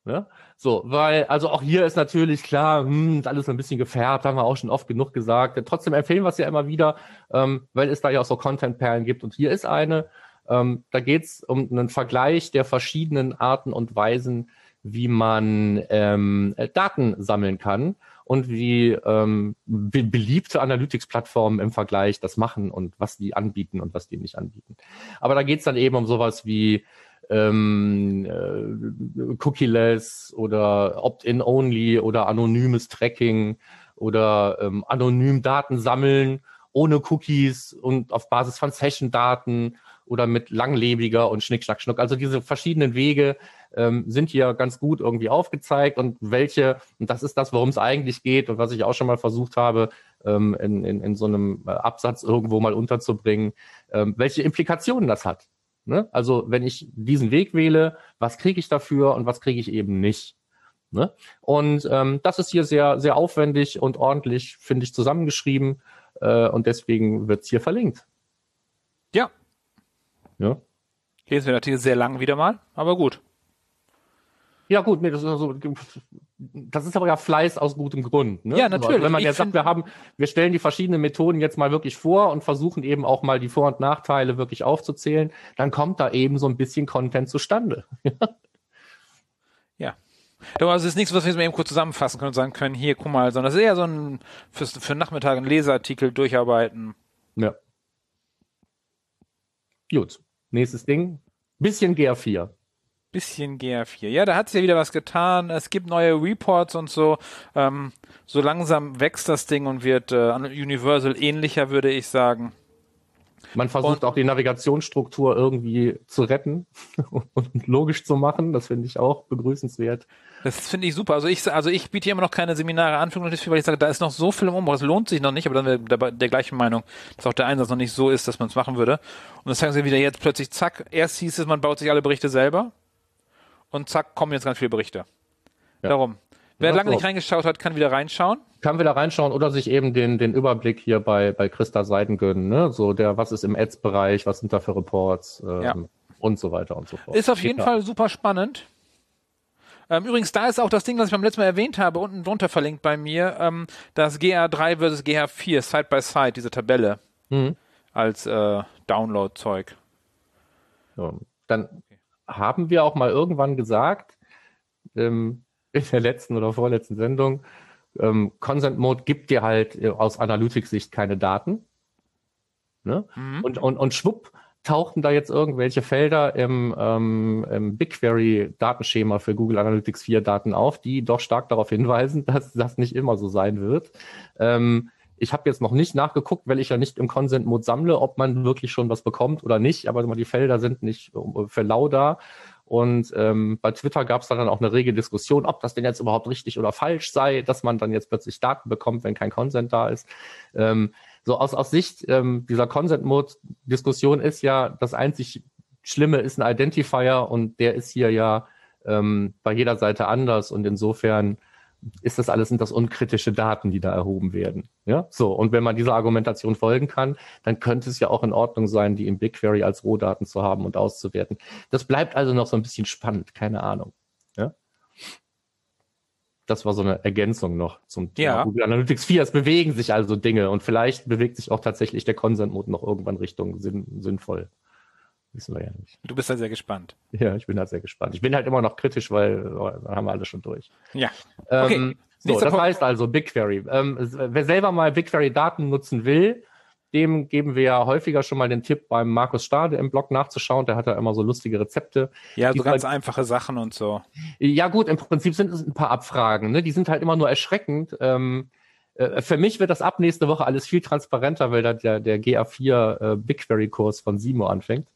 Ne? So, weil, also auch hier ist natürlich klar, hm, ist alles ein bisschen gefärbt, haben wir auch schon oft genug gesagt. Trotzdem empfehlen wir es ja immer wieder, ähm, weil es da ja auch so Content-Perlen gibt. Und hier ist eine, ähm, da geht's um einen Vergleich der verschiedenen Arten und Weisen, wie man ähm, äh, Daten sammeln kann und wie ähm, be beliebte Analytics-Plattformen im Vergleich das machen und was die anbieten und was die nicht anbieten. Aber da geht's dann eben um sowas wie ähm, äh, Cookie-less oder Opt-in-only oder anonymes Tracking oder ähm, anonym Daten sammeln ohne Cookies und auf Basis von Session-Daten oder mit langlebiger und Schnick, Schnack, Schnuck. Also diese verschiedenen Wege ähm, sind hier ganz gut irgendwie aufgezeigt und welche, und das ist das, worum es eigentlich geht und was ich auch schon mal versucht habe, ähm, in, in, in so einem äh, Absatz irgendwo mal unterzubringen, ähm, welche Implikationen das hat. Ne? Also wenn ich diesen Weg wähle, was kriege ich dafür und was kriege ich eben nicht. Ne? Und ähm, das ist hier sehr, sehr aufwendig und ordentlich, finde ich, zusammengeschrieben äh, und deswegen wird's hier verlinkt. Ja. Ja. Lesen wir den Artikel sehr lang wieder mal, aber gut. Ja gut, nee, das ist also, das ist aber ja Fleiß aus gutem Grund. Ne? Ja, natürlich. Also, wenn man jetzt sagt, wir haben, wir stellen die verschiedenen Methoden jetzt mal wirklich vor und versuchen eben auch mal die Vor- und Nachteile wirklich aufzuzählen, dann kommt da eben so ein bisschen Content zustande. Ja. Aber also es ist nichts, was wir jetzt mal eben kurz zusammenfassen können und sagen können, hier, guck mal, sondern es ist eher so ein, fürs, für den Nachmittag ein Leseartikel durcharbeiten. Ja. Gut, nächstes Ding. Bisschen GR4. Bisschen GA4. Ja, da hat sich ja wieder was getan. Es gibt neue Reports und so. Ähm, so langsam wächst das Ding und wird äh, Universal ähnlicher, würde ich sagen. Man versucht Und- auch die Navigationsstruktur irgendwie zu retten und logisch zu machen. Das finde ich auch begrüßenswert. Das finde ich super. Also ich, also ich biete hier immer noch keine Seminare an, weil ich sage, da ist noch so viel im Umbau, es lohnt sich noch nicht, aber dann wäre der, der gleichen Meinung, dass auch der Einsatz noch nicht so ist, dass man es machen würde. Und das sagen sie wieder jetzt plötzlich, zack, erst hieß es, man baut sich alle Berichte selber und zack, kommen jetzt ganz viele Berichte. Ja. Darum. Wer Ja, lange nicht reingeschaut hat, kann wieder reinschauen. Kann wieder reinschauen oder sich eben den, den Überblick hier bei, bei Christa Seiden gönnen. Ne? So der, was ist im Ads-Bereich, was sind da für Reports ähm, Ja. und so weiter und so fort. Ist auf jeden Ja. Fall super spannend. Ähm, übrigens, da ist auch das Ding, was ich beim letzten Mal erwähnt habe, unten drunter verlinkt bei mir, ähm, das GA3 versus GA4, Side by Side, diese Tabelle Mhm. als äh, Download-Zeug. So. Dann haben wir auch mal irgendwann gesagt, ähm, in der letzten oder vorletzten Sendung, ähm, Consent Mode gibt dir halt äh, aus Analytics-Sicht keine Daten. Ne? Mhm. Und, und, und schwupp, tauchten da jetzt irgendwelche Felder im, ähm, im BigQuery-Datenschema für Google Analytics 4 Daten auf, die doch stark darauf hinweisen, dass das nicht immer so sein wird. Ähm, ich habe jetzt noch nicht nachgeguckt, weil ich ja nicht im Consent-Mode sammle, ob man wirklich schon was bekommt oder nicht, aber die Felder sind nicht äh, für lau da. Und ähm, bei Twitter gab es dann auch eine rege Diskussion, ob das denn jetzt überhaupt richtig oder falsch sei, dass man dann jetzt plötzlich Daten bekommt, wenn kein Consent da ist. Ähm, so aus, aus Sicht ähm, dieser Consent-Mode-Diskussion ist ja, das einzig Schlimme ist ein Identifier und der ist hier ja ähm, bei jeder Seite anders und insofern ist das alles, sind das unkritische Daten, die da erhoben werden. Ja, so. Und wenn man dieser Argumentation folgen kann, dann könnte es ja auch in Ordnung sein, die im BigQuery als Rohdaten zu haben und auszuwerten. Das bleibt also noch so ein bisschen spannend, keine Ahnung. Ja. Das war so eine Ergänzung noch zum Thema Ja. Google Analytics 4. Es bewegen sich also Dinge und vielleicht bewegt sich auch tatsächlich der Consent-Mode noch irgendwann Richtung sinn, sinnvoll. Wissen wir ja nicht. Du bist da sehr gespannt. Ja, ich bin halt sehr gespannt. Ich bin halt immer noch kritisch, weil da haben wir alle schon durch. Ja. Okay, Ähm, so, nächster das Punkt. heißt also BigQuery. Ähm, wer selber mal BigQuery-Daten nutzen will, dem geben wir ja häufiger schon mal den Tipp, beim Markus Stade im Blog nachzuschauen. Der hat da immer so lustige Rezepte. Ja, so ganz halt- einfache Sachen und so. Ja gut, im Prinzip sind es ein paar Abfragen. Ne? Die sind halt immer nur erschreckend. Ähm, äh, für mich wird das ab nächste Woche alles viel transparenter, weil da der, der GA4 äh, BigQuery-Kurs von Simo anfängt.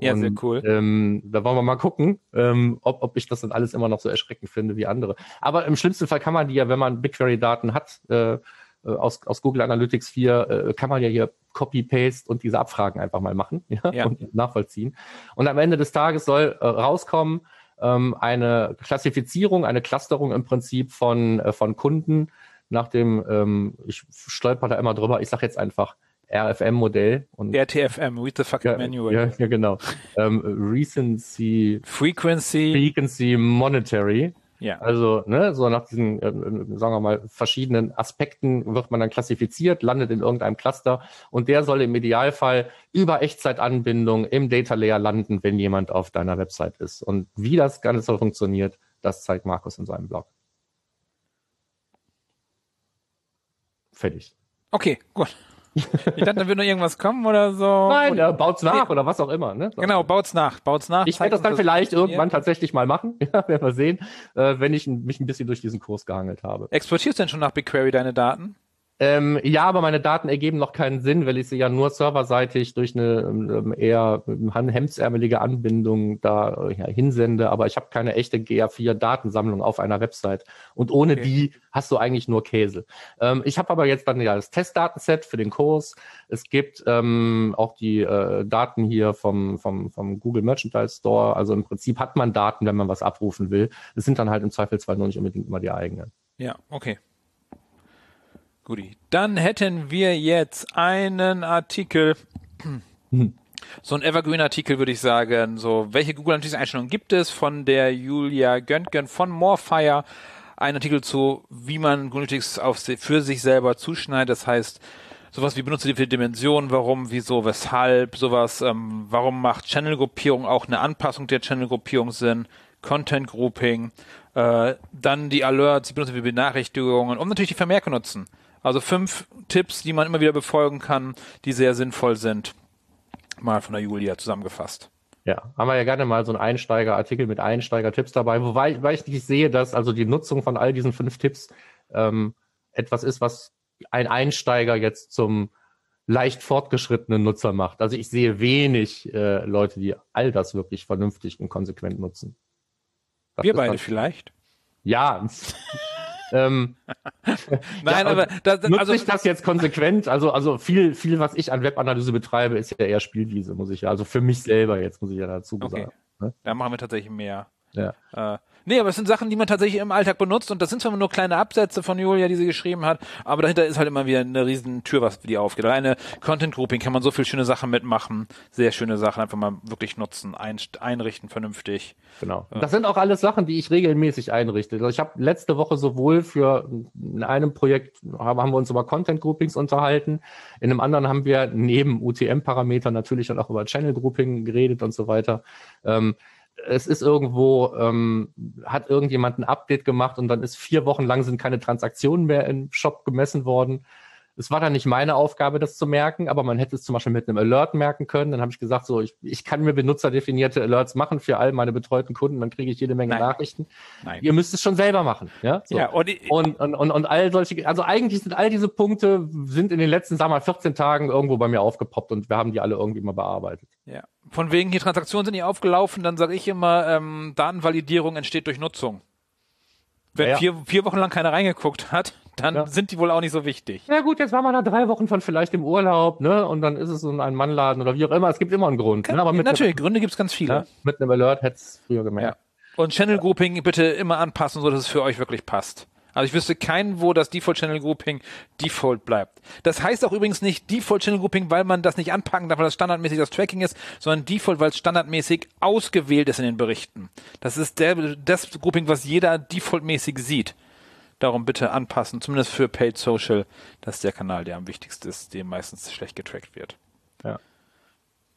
Ja, sehr cool. Ähm, da wollen wir mal gucken, ähm, ob, ob ich das dann alles immer noch so erschreckend finde wie andere. Aber im schlimmsten Fall kann man die ja, wenn man BigQuery-Daten hat, äh, äh, aus, aus Google Analytics 4, äh, kann man ja hier Copy-Paste und diese Abfragen einfach mal machen ja, Ja. und nachvollziehen. Und am Ende des Tages soll äh, rauskommen ähm, eine Klassifizierung, eine Clusterung im Prinzip von, äh, von Kunden nach dem, ähm, ich stolper da immer drüber, ich sage jetzt einfach RFM-Modell und RTFM, Read the Fucking ja, Manual. ja, ja, genau. ähm, Recency, Frequency. Frequency Monetary. Ja. Also, ne, so nach diesen, ähm, sagen wir mal, verschiedenen Aspekten wird man dann klassifiziert, landet in irgendeinem Cluster und der soll im Idealfall über Echtzeitanbindung im Data Layer landen, wenn jemand auf deiner Website ist. Und wie das Ganze funktioniert, das zeigt Markus in seinem Blog. Fertig. Okay, gut. Ich dachte, da würde noch irgendwas kommen oder so. Nein, Und- er baut's nach oder was auch immer. Ne? So. Genau, baut's nach, baut's nach. Ich werde das dann vielleicht irgendwann tatsächlich mal machen. Ja, werden wir sehen, äh, wenn ich mich ein bisschen durch diesen Kurs gehangelt habe. Exportierst du denn schon nach BigQuery deine Daten? Ähm, ja, aber meine Daten ergeben noch keinen Sinn, weil ich sie ja nur serverseitig durch eine ähm, eher ähm, hemdsärmelige Anbindung da äh, ja, hinsende. Aber ich habe keine echte GA4-Datensammlung auf einer Website. Und ohne Okay. die hast du eigentlich nur Käse. Ähm, ich habe aber jetzt dann ja das Testdatenset für den Kurs. Es gibt ähm, auch die äh, Daten hier vom, vom, vom Google Merchandise Store. Also im Prinzip hat man Daten, wenn man was abrufen will. Es sind dann halt im Zweifelsfall nur nicht unbedingt immer die eigenen. Ja, okay. Guti. Dann hätten wir jetzt einen Artikel, so ein Evergreen-Artikel würde ich sagen, so, welche Google Analytics-Einstellungen gibt es? Von der Julia Göntgen von Morefire, ein Artikel zu, wie man Google Analytics auf, für sich selber zuschneidet, das heißt, sowas wie benutzt die für Dimensionen, warum, wieso, weshalb, sowas, ähm, warum macht Channel-Gruppierung auch eine Anpassung der Channel-Gruppierung Sinn, Content-Grouping, äh, dann die Alerts, die benutzen wir Benachrichtigungen und natürlich die Vermerke nutzen. Also fünf Tipps, die man immer wieder befolgen kann, die sehr sinnvoll sind. Mal von der Julia zusammengefasst. Ja, haben wir ja gerne mal so einen Einsteigerartikel mit Einsteiger-Tipps dabei, wobei weil ich nicht sehe, dass also die Nutzung von all diesen fünf Tipps ähm, etwas ist, was ein Einsteiger jetzt zum leicht fortgeschrittenen Nutzer macht. Also ich sehe wenig äh, Leute, die all das wirklich vernünftig und konsequent nutzen. Das Wir beide dann- vielleicht. Ja. Ähm, Nein, Ja, aber da, da, nutze also, ich das jetzt konsequent? Also, also viel, viel, was ich an Webanalyse betreibe, ist ja eher Spielwiese, muss ich ja. Also für mich selber jetzt, muss ich ja dazu Okay. sagen. Ne? da machen wir tatsächlich mehr. Ja. Äh, nee, aber es sind Sachen, die man tatsächlich im Alltag benutzt und das sind zwar nur kleine Absätze von Julia, die sie geschrieben hat, aber dahinter ist halt immer wieder eine riesen Tür, was die aufgeht. Alleine Content Grouping kann man so viel schöne Sachen mitmachen, sehr schöne Sachen einfach mal wirklich nutzen, einrichten vernünftig. Genau. Das sind auch alles Sachen, die ich regelmäßig einrichte. Also ich habe letzte Woche sowohl für in einem Projekt haben, haben wir uns über Content Groupings unterhalten, in einem anderen haben wir neben UTM-Parametern natürlich dann auch über Channel Grouping geredet und so weiter. Ähm, es ist irgendwo, ähm, hat irgendjemand ein Update gemacht und dann ist vier Wochen lang sind keine Transaktionen mehr im Shop gemessen worden. Es war dann nicht meine Aufgabe, das zu merken, aber man hätte es zum Beispiel mit einem Alert merken können. Dann habe ich gesagt, so, ich, ich kann mir benutzerdefinierte Alerts machen für all meine betreuten Kunden, dann kriege ich jede Menge Nein. Nachrichten. Nein. Ihr müsst es schon selber machen. Ja, so. Ja, und, und, und, und, und all solche, also eigentlich sind all diese Punkte, sind in den letzten, sagen wir mal, 14 Tagen irgendwo bei mir aufgepoppt und wir haben die alle irgendwie mal bearbeitet. ja. Von wegen, hier Transaktionen sind nicht aufgelaufen, dann sage ich immer, ähm, Datenvalidierung entsteht durch Nutzung. Wenn Ja, ja. Vier, vier Wochen lang keiner reingeguckt hat, dann Ja. sind die wohl auch nicht so wichtig. Na gut, jetzt waren wir da drei Wochen von vielleicht im Urlaub, ne? Und dann ist es so ein Mannladen oder wie auch immer. Es gibt immer einen Grund. Ne? Aber mit, Natürlich, Gründe gibt's ganz viele. Einem, ne? mit einem Alert hätte es früher gemerkt. Und Channel Grouping bitte immer anpassen, so dass es für euch wirklich passt. Also ich wüsste keinen, wo das Default Channel Grouping Default bleibt. Das heißt auch übrigens nicht Default Channel Grouping, weil man das nicht anpacken darf, weil das standardmäßig das Tracking ist, sondern Default, weil es standardmäßig ausgewählt ist in den Berichten. Das ist der, das Grouping, was jeder defaultmäßig sieht. Darum bitte anpassen, zumindest für Paid Social. Das ist der Kanal, der am wichtigsten ist, dem meistens schlecht getrackt wird. Ja.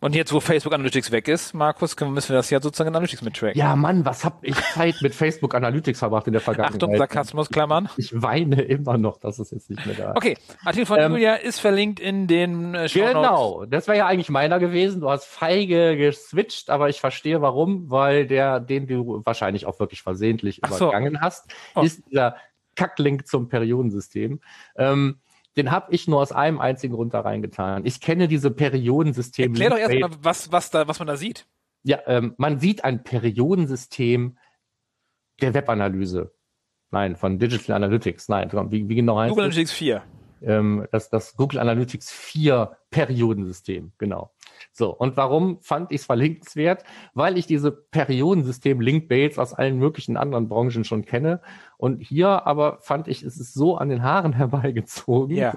Und jetzt, wo Facebook Analytics weg ist, Markus, müssen wir das ja sozusagen in Analytics mit tracken. Ja, Mann, was hab ich Zeit mit Facebook Analytics verbracht in der Vergangenheit? Achtung, Sarkasmus, Klammern. Ich weine immer noch, dass es jetzt nicht mehr da ist. Okay, Artikel von Ähm, Julia ist verlinkt in den äh, Shownotes. Genau, das wäre ja eigentlich meiner gewesen. Du hast feige geswitcht, aber ich verstehe warum, weil der, den du wahrscheinlich auch wirklich versehentlich Ach so. übergangen hast, Oh. ist dieser Kacklink zum Periodensystem. Ähm, den habe ich nur aus einem einzigen Grund da reingetan. Ich kenne diese Periodensysteme. Erklär doch erstmal, was, was, da, was man da sieht. Ja, ähm, man sieht ein Periodensystem der Webanalyse. Nein, von Digital Analytics. Nein, wie, wie genau heißt Google es? Analytics 4. ähm, das, das Google Analytics 4 Periodensystem, genau. So, und warum fand ich es verlinkenswert? Weil ich diese Periodensystem Linkbaits aus allen möglichen anderen Branchen schon kenne. Und hier aber fand ich, es ist so an den Haaren herbeigezogen, Ja.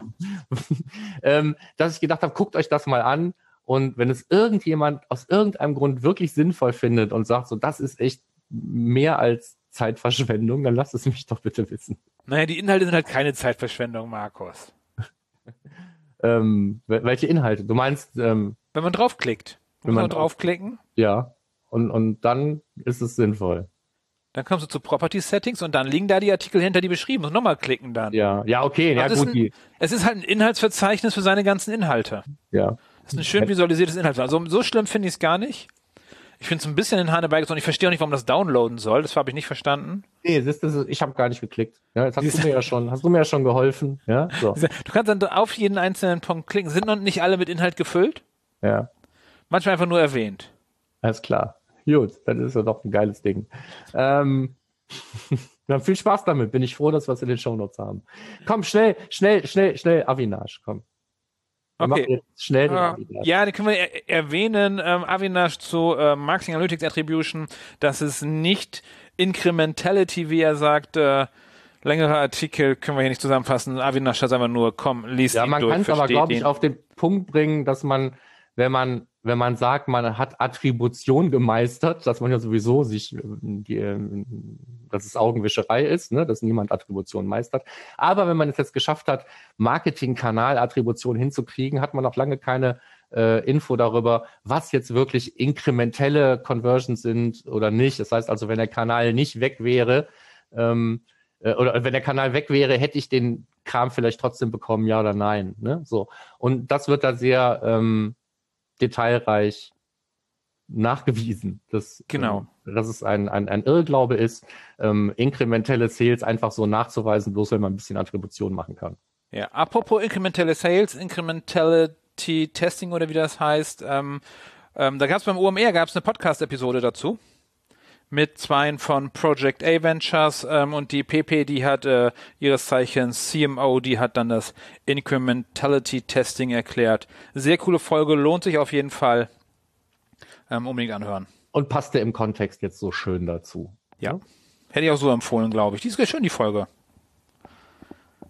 ähm, dass ich gedacht habe, guckt euch das mal an. Und wenn es irgendjemand aus irgendeinem Grund wirklich sinnvoll findet und sagt, so, das ist echt mehr als Zeitverschwendung, dann lasst es mich doch bitte wissen. Naja, die Inhalte sind halt keine Zeitverschwendung, Markus. Ähm, wel- welche Inhalte? Du meinst, ähm, Wenn man draufklickt. Wenn man man draufklicken, Ja, und, und dann ist es sinnvoll. dann kommst du zu Property Settings und dann liegen da die Artikel hinter, die beschrieben. Musst nochmal klicken dann. Ja, ja, okay, ja das ist gut, ein- Es ist halt ein Inhaltsverzeichnis für seine ganzen Inhalte. ja. Das ist ein schön visualisiertes Inhalt. Also so schlimm finde ich es gar nicht. Ich finde es ein bisschen in Hane beigezogen. Ich verstehe auch nicht, warum das downloaden soll. Das habe ich nicht verstanden. Nee, siehst du, ich habe gar nicht geklickt. Ja, jetzt hast du mir ja schon, hast du mir ja schon geholfen. Ja, so, Du kannst dann auf jeden einzelnen Punkt klicken. Sind noch nicht alle mit Inhalt gefüllt? Ja, Manchmal einfach nur erwähnt. alles klar. Gut, dann ist ja doch ein geiles Ding. Ähm, dann viel Spaß damit. Bin ich froh, dass wir es in den Shownotes haben. Komm, schnell, schnell, schnell, schnell, Avinash, komm. Wir Okay. jetzt schnell den Ah, Avinash. Ja, den können wir er erwähnen, ähm, Avinash zu äh, Marketing Analytics Attribution, das ist nicht Incrementality, wie er sagt. Äh, längere Artikel können wir hier nicht zusammenfassen. Avinash hat einfach nur, komm, lies Ja, ihn man durch, kann es aber, glaube ich, auf den Punkt bringen, dass man, wenn man, wenn man sagt, man hat Attribution gemeistert, dass man ja sowieso sich, ähm, die, ähm, dass es Augenwischerei ist, ne, dass niemand Attribution meistert. Aber wenn man es jetzt geschafft hat, Marketing-Kanal-Attribution hinzukriegen, hat man noch lange keine äh, Info darüber, was jetzt wirklich inkrementelle Conversions sind oder nicht. Das heißt also, wenn der Kanal nicht weg wäre, ähm, äh, oder wenn der Kanal weg wäre, hätte ich den Kram vielleicht trotzdem bekommen, ja oder nein. Ne? So. Und das wird da sehr ähm, detailreich nachgewiesen, dass, Genau. ähm, dass es ein, ein, ein Irrglaube ist, ähm, inkrementelle Sales einfach so nachzuweisen, bloß wenn man ein bisschen Attribution machen kann. Ja, apropos incrementelle Sales, Incrementality Testing oder wie das heißt, ähm, ähm, da gab es beim OMR gab es eine Podcast-Episode dazu mit zweien von Project A Ventures ähm, und die PP, die hat äh, ihres Zeichens CMO, die hat dann das Incrementality Testing erklärt. Sehr coole Folge, lohnt sich auf jeden Fall. Ähm, unbedingt anhören. Und passte im Kontext jetzt so schön dazu. Ja. Hätte ich auch so empfohlen, glaube ich. Die ist sehr schön, die Folge.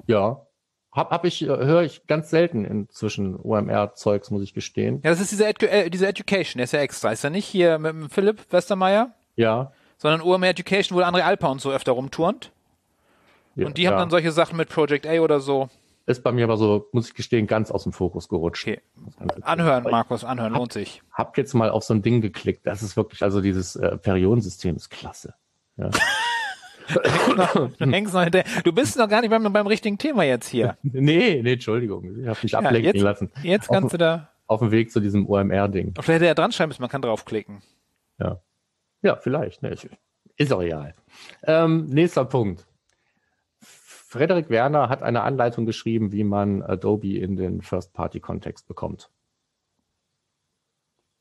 Ja. Hab, hab ich, äh, höre ich ganz selten inzwischen OMR-Zeugs, muss ich gestehen. Ja, das ist diese, Edu äh, diese Education, der ist ja extra. Ist ja nicht hier mit dem Philipp Westermeier, Ja. sondern OMR Education, wo André Alper und so öfter rumturnt. ja Und die haben ja. dann solche Sachen mit Project A oder so. Ist bei mir aber so, muss ich gestehen, ganz aus dem Fokus gerutscht. Okay. Anhören, Markus, anhören, lohnt sich. Hab jetzt mal auf so ein Ding geklickt. Das ist wirklich, also dieses äh, Periodensystem ist klasse. Ja. du hängst noch hinterher. Du bist noch gar nicht beim, beim richtigen Thema jetzt hier. nee, nee, Entschuldigung. Ich habe mich ablenken jetzt, lassen. Jetzt kannst auf, du da. Auf dem Weg zu diesem OMR-Ding. Vielleicht hätte er dran schreiben müssen, man kann draufklicken. Ja. Ja, vielleicht. Ne, ist auch egal. Ähm, nächster Punkt. Frederik Werner hat eine Anleitung geschrieben, wie man Adobe in den First-Party-Kontext bekommt.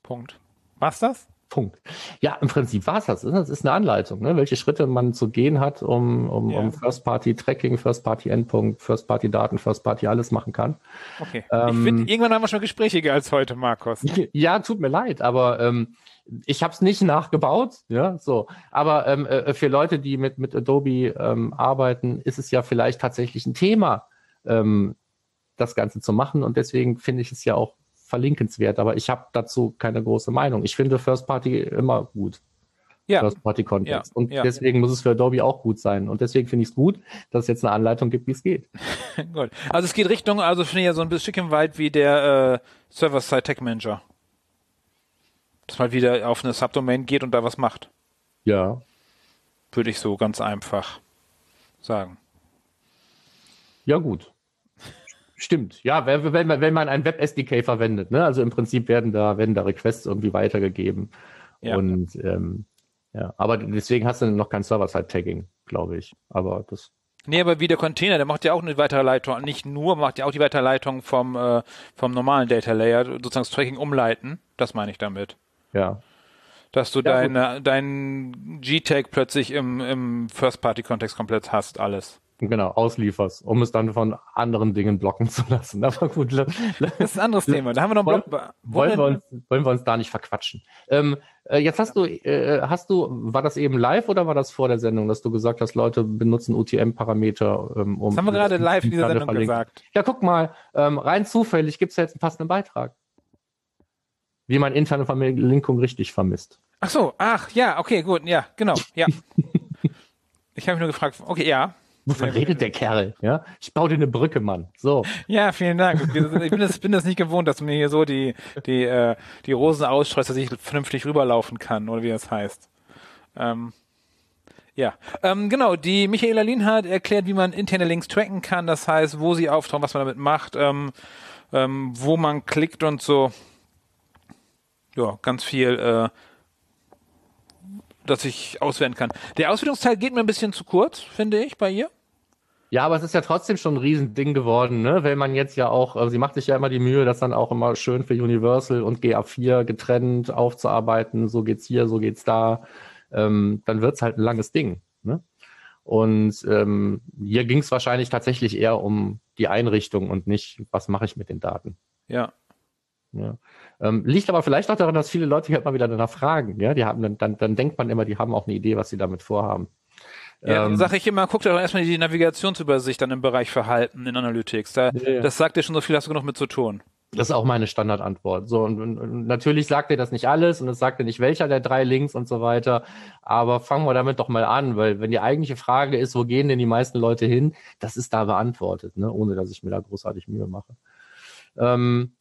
Punkt. Was das? Punkt. Ja, im Prinzip war es das. Das ist eine Anleitung, ne? welche Schritte man zu gehen hat, um, um, ja. um First-Party-Tracking, First-Party-Endpunkt, First-Party-Daten, First-Party alles machen kann. Okay. Ähm, ich finde, irgendwann haben wir schon gesprächiger als heute, Markus. Ja, tut mir leid, aber ähm, ich habe es nicht nachgebaut, ja, so. Aber ähm, äh, für Leute, die mit, mit Adobe ähm, arbeiten, ist es ja vielleicht tatsächlich ein Thema, ähm, das Ganze zu machen. Und deswegen finde ich es ja auch verlinkenswert. Aber ich habe dazu keine große Meinung. Ich finde First Party immer gut. Ja. First Party Kontext. Ja, und ja. deswegen muss es für Adobe auch gut sein. Und deswegen finde ich es gut, dass es jetzt eine Anleitung gibt, wie es geht. gut. Also es geht Richtung, also finde ich ja so ein bisschen weit wie der äh, Server-Side Tech Manager dass man wieder auf eine Subdomain geht und da was macht. Ja. Würde ich so ganz einfach sagen. Ja, gut. Stimmt. Ja, wenn, man, wenn man ein Web-SDK verwendet, ne? Also im Prinzip werden da, werden da Requests irgendwie weitergegeben. Ja. Und ähm, ja, aber deswegen hast du noch kein Server-Side-Tagging, glaube ich. Aber das. Nee, aber wie der Container, der macht ja auch eine Weiterleitung, nicht nur, macht ja auch die Weiterleitung vom, äh, vom normalen Data Layer, sozusagen das Tracking umleiten. Das meine ich damit. Ja. Dass du ja, deine, dein G-Tag plötzlich im, im First-Party-Kontext komplett hast, alles. Genau, auslieferst, um es dann von anderen Dingen blocken zu lassen. Aber gut. Das ist ein anderes Thema. Da haben wir noch einen Block. Wollen, wir uns, wollen wir uns da nicht verquatschen. Ähm, äh, jetzt hast du, äh, hast du, war das eben live oder war das vor der Sendung, dass du gesagt hast, Leute benutzen UTM-Parameter, ähm, um. Das haben wir gerade live in dieser Sendung verlinkt. gesagt. Ja, guck mal, ähm, rein zufällig gibt es ja jetzt einen passenden Beitrag wie man interne Verlinkung richtig vermisst. Ach so, ach ja, okay, gut, ja, genau, ja. ich habe mich nur gefragt, okay, ja. Wovon redet der Kerl? Ja, ich baue dir eine Brücke, Mann. So. Ja, vielen Dank. Ich bin das, bin das nicht gewohnt, dass du mir hier so die die äh, die Rosen ausstreust, dass ich vernünftig rüberlaufen kann oder wie das heißt. Ähm, ja, ähm, genau. Die Michaela Lienhardt erklärt, wie man interne Links tracken kann. Das heißt, wo sie auftauchen, was man damit macht, ähm, ähm, wo man klickt und so ja, ganz viel, äh, dass ich auswerten kann. Der Auswertungsteil geht mir ein bisschen zu kurz, finde ich, bei ihr. Ja, aber es ist ja trotzdem schon ein Riesending geworden, ne? Wenn man jetzt ja auch, also sie macht sich ja immer die Mühe, das dann auch immer schön für Universal und GA4 getrennt aufzuarbeiten. So geht's hier, so geht's da. Ähm, dann wird's halt ein langes Ding. Ne? Und ähm, hier ging es wahrscheinlich tatsächlich eher um die Einrichtung und nicht, was mache ich mit den Daten. Ja. Ja. Ähm, liegt aber vielleicht auch daran, dass viele Leute halt mal wieder danach fragen. Ja, die haben dann, dann, dann denkt man immer, die haben auch eine Idee, was sie damit vorhaben. Ja, ähm, sage ich immer, guck dir doch erstmal die Navigationsübersicht dann im Bereich Verhalten in Analytics. Da, ja. Das sagt dir schon so viel, hast du genug mit zu tun. Das ist auch meine Standardantwort. So, und, und, und natürlich sagt dir das nicht alles und es sagt dir nicht, welcher der drei Links und so weiter. Aber fangen wir damit doch mal an, weil wenn die eigentliche Frage ist, wo gehen denn die meisten Leute hin, das ist da beantwortet, ne? ohne dass ich mir da großartig Mühe mache. Ähm,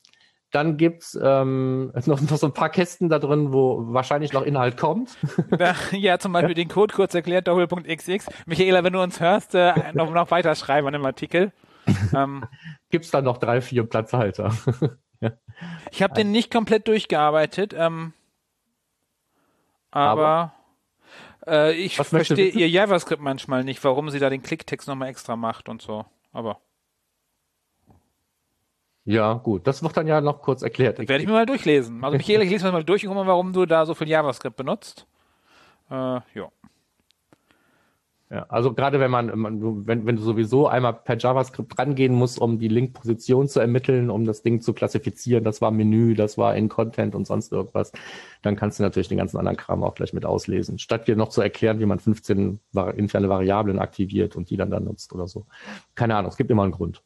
dann gibt's ähm, noch, noch so ein paar Kästen da drin, wo wahrscheinlich noch Inhalt kommt. ja, zum Beispiel den Code kurz erklärt, Doppelpunkt XX. Michaela, wenn du uns hörst, äh, noch, noch weiter schreiben an dem Artikel. ähm, gibt's da noch drei, vier Platzhalter. ja. Ich habe den nicht komplett durchgearbeitet, ähm, aber, aber äh, ich verstehe ihr JavaScript manchmal nicht, warum sie da den Klicktext nochmal extra macht und so. Aber ja, gut. Das wird dann ja noch kurz erklärt. Das werde ich mir mal durchlesen. Also Michael, ich lese mal durch und guck mal, warum du da so viel JavaScript benutzt. Äh, ja. Ja, also gerade wenn man, wenn, wenn du sowieso einmal per JavaScript rangehen musst, um die Link-Position zu ermitteln, um das Ding zu klassifizieren, das war Menü, das war in Content und sonst irgendwas, dann kannst du natürlich den ganzen anderen Kram auch gleich mit auslesen. Statt dir noch zu erklären, wie man 15 interne Variablen aktiviert und die dann dann nutzt oder so. Keine Ahnung, es gibt immer einen Grund.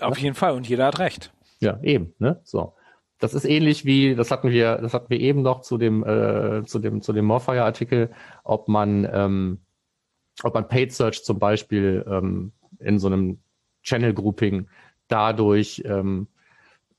Auf jeden Fall und jeder hat recht. Ja, eben, ne? So. Das ist ähnlich wie, das hatten wir, das hatten wir eben noch zu dem, äh, zu dem, zu dem Morfire-Artikel, ob man, ähm, ob man Paid Search zum Beispiel ähm, in so einem Channel Grouping dadurch ähm,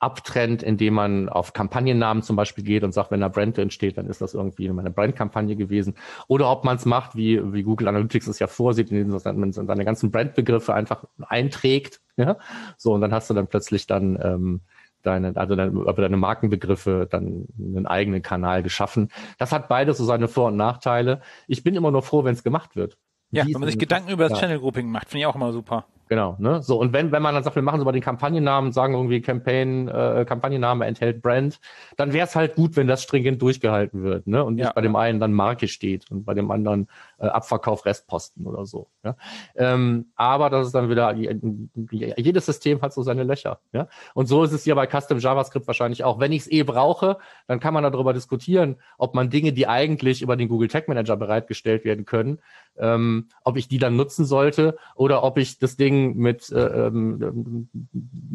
abtrennt, indem man auf Kampagnennamen zum Beispiel geht und sagt, wenn da Brand entsteht, dann ist das irgendwie eine Brandkampagne gewesen. Oder ob man es macht, wie, wie Google Analytics es ja vorsieht, indem man seine ganzen Brandbegriffe einfach einträgt. Ja? So, und dann hast du dann plötzlich dann ähm, deine, also deine, über deine Markenbegriffe dann einen eigenen Kanal geschaffen. Das hat beides so seine Vor- und Nachteile. Ich bin immer nur froh, wenn es gemacht wird. Ja, wenn man sich Gedanken über das. Channel Grouping macht, finde ich auch immer super. Genau, ne? So, und wenn, wenn man dann sagt, wir machen so bei den Kampagnennamen, sagen irgendwie Campaign, äh, Kampagnenname enthält Brand, dann wäre es halt gut, wenn das stringent durchgehalten wird, ne? Und nicht ja. bei dem einen dann Marke steht und bei dem anderen äh, Abverkauf Restposten oder so. Ja? Ähm, aber das ist dann wieder, jedes System hat so seine Löcher. Ja? Und so ist es hier bei Custom JavaScript wahrscheinlich auch. Wenn ich es eh brauche, dann kann man darüber diskutieren, ob man Dinge, die eigentlich über den Google Tag Manager bereitgestellt werden können, ähm, ob ich die dann nutzen sollte oder ob ich das Ding mit äh, ähm,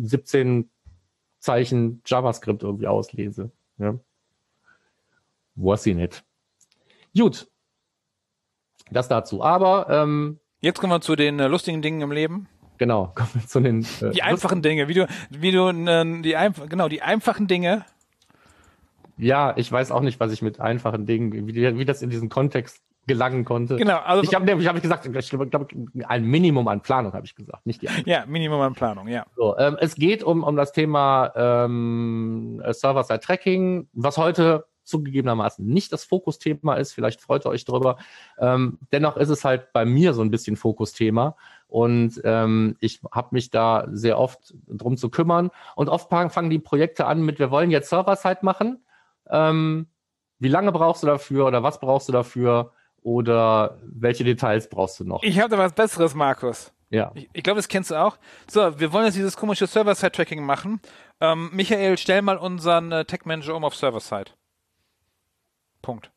17 Zeichen JavaScript irgendwie auslese. Ja. Was sie nicht. Gut. Das dazu. Aber ähm, jetzt kommen wir zu den äh, lustigen Dingen im Leben. Genau, kommen wir zu den äh, die einfachen Dinge, wie du wie du äh, die einfach genau die einfachen Dinge. Ja, ich weiß auch nicht, was ich mit einfachen Dingen, wie, wie das in diesen Kontext gelangen konnte. Genau. Also ich habe nämlich hab ich gesagt, ich glaube, glaub, ein Minimum an Planung habe ich gesagt, nicht die. Ja, Minimum an Planung, ja. So, ähm, es geht um um das Thema ähm, Server-Side Tracking, was heute zugegebenermaßen nicht das Fokusthema ist. Vielleicht freut ihr euch drüber. Ähm, dennoch ist es halt bei mir so ein bisschen Fokusthema. Und ähm, ich habe mich da sehr oft drum zu kümmern. Und oft fangen die Projekte an mit, wir wollen jetzt Server-Side machen. Ähm, wie lange brauchst du dafür oder was brauchst du dafür? Oder welche Details brauchst du noch? Ich habe da was Besseres, Markus. Ja. Ich, ich glaube, das kennst du auch. So, wir wollen jetzt dieses komische Server-Side-Tracking machen. Ähm, Michael, stell mal unseren äh, Tech-Manager um auf Server-Side. Punkt.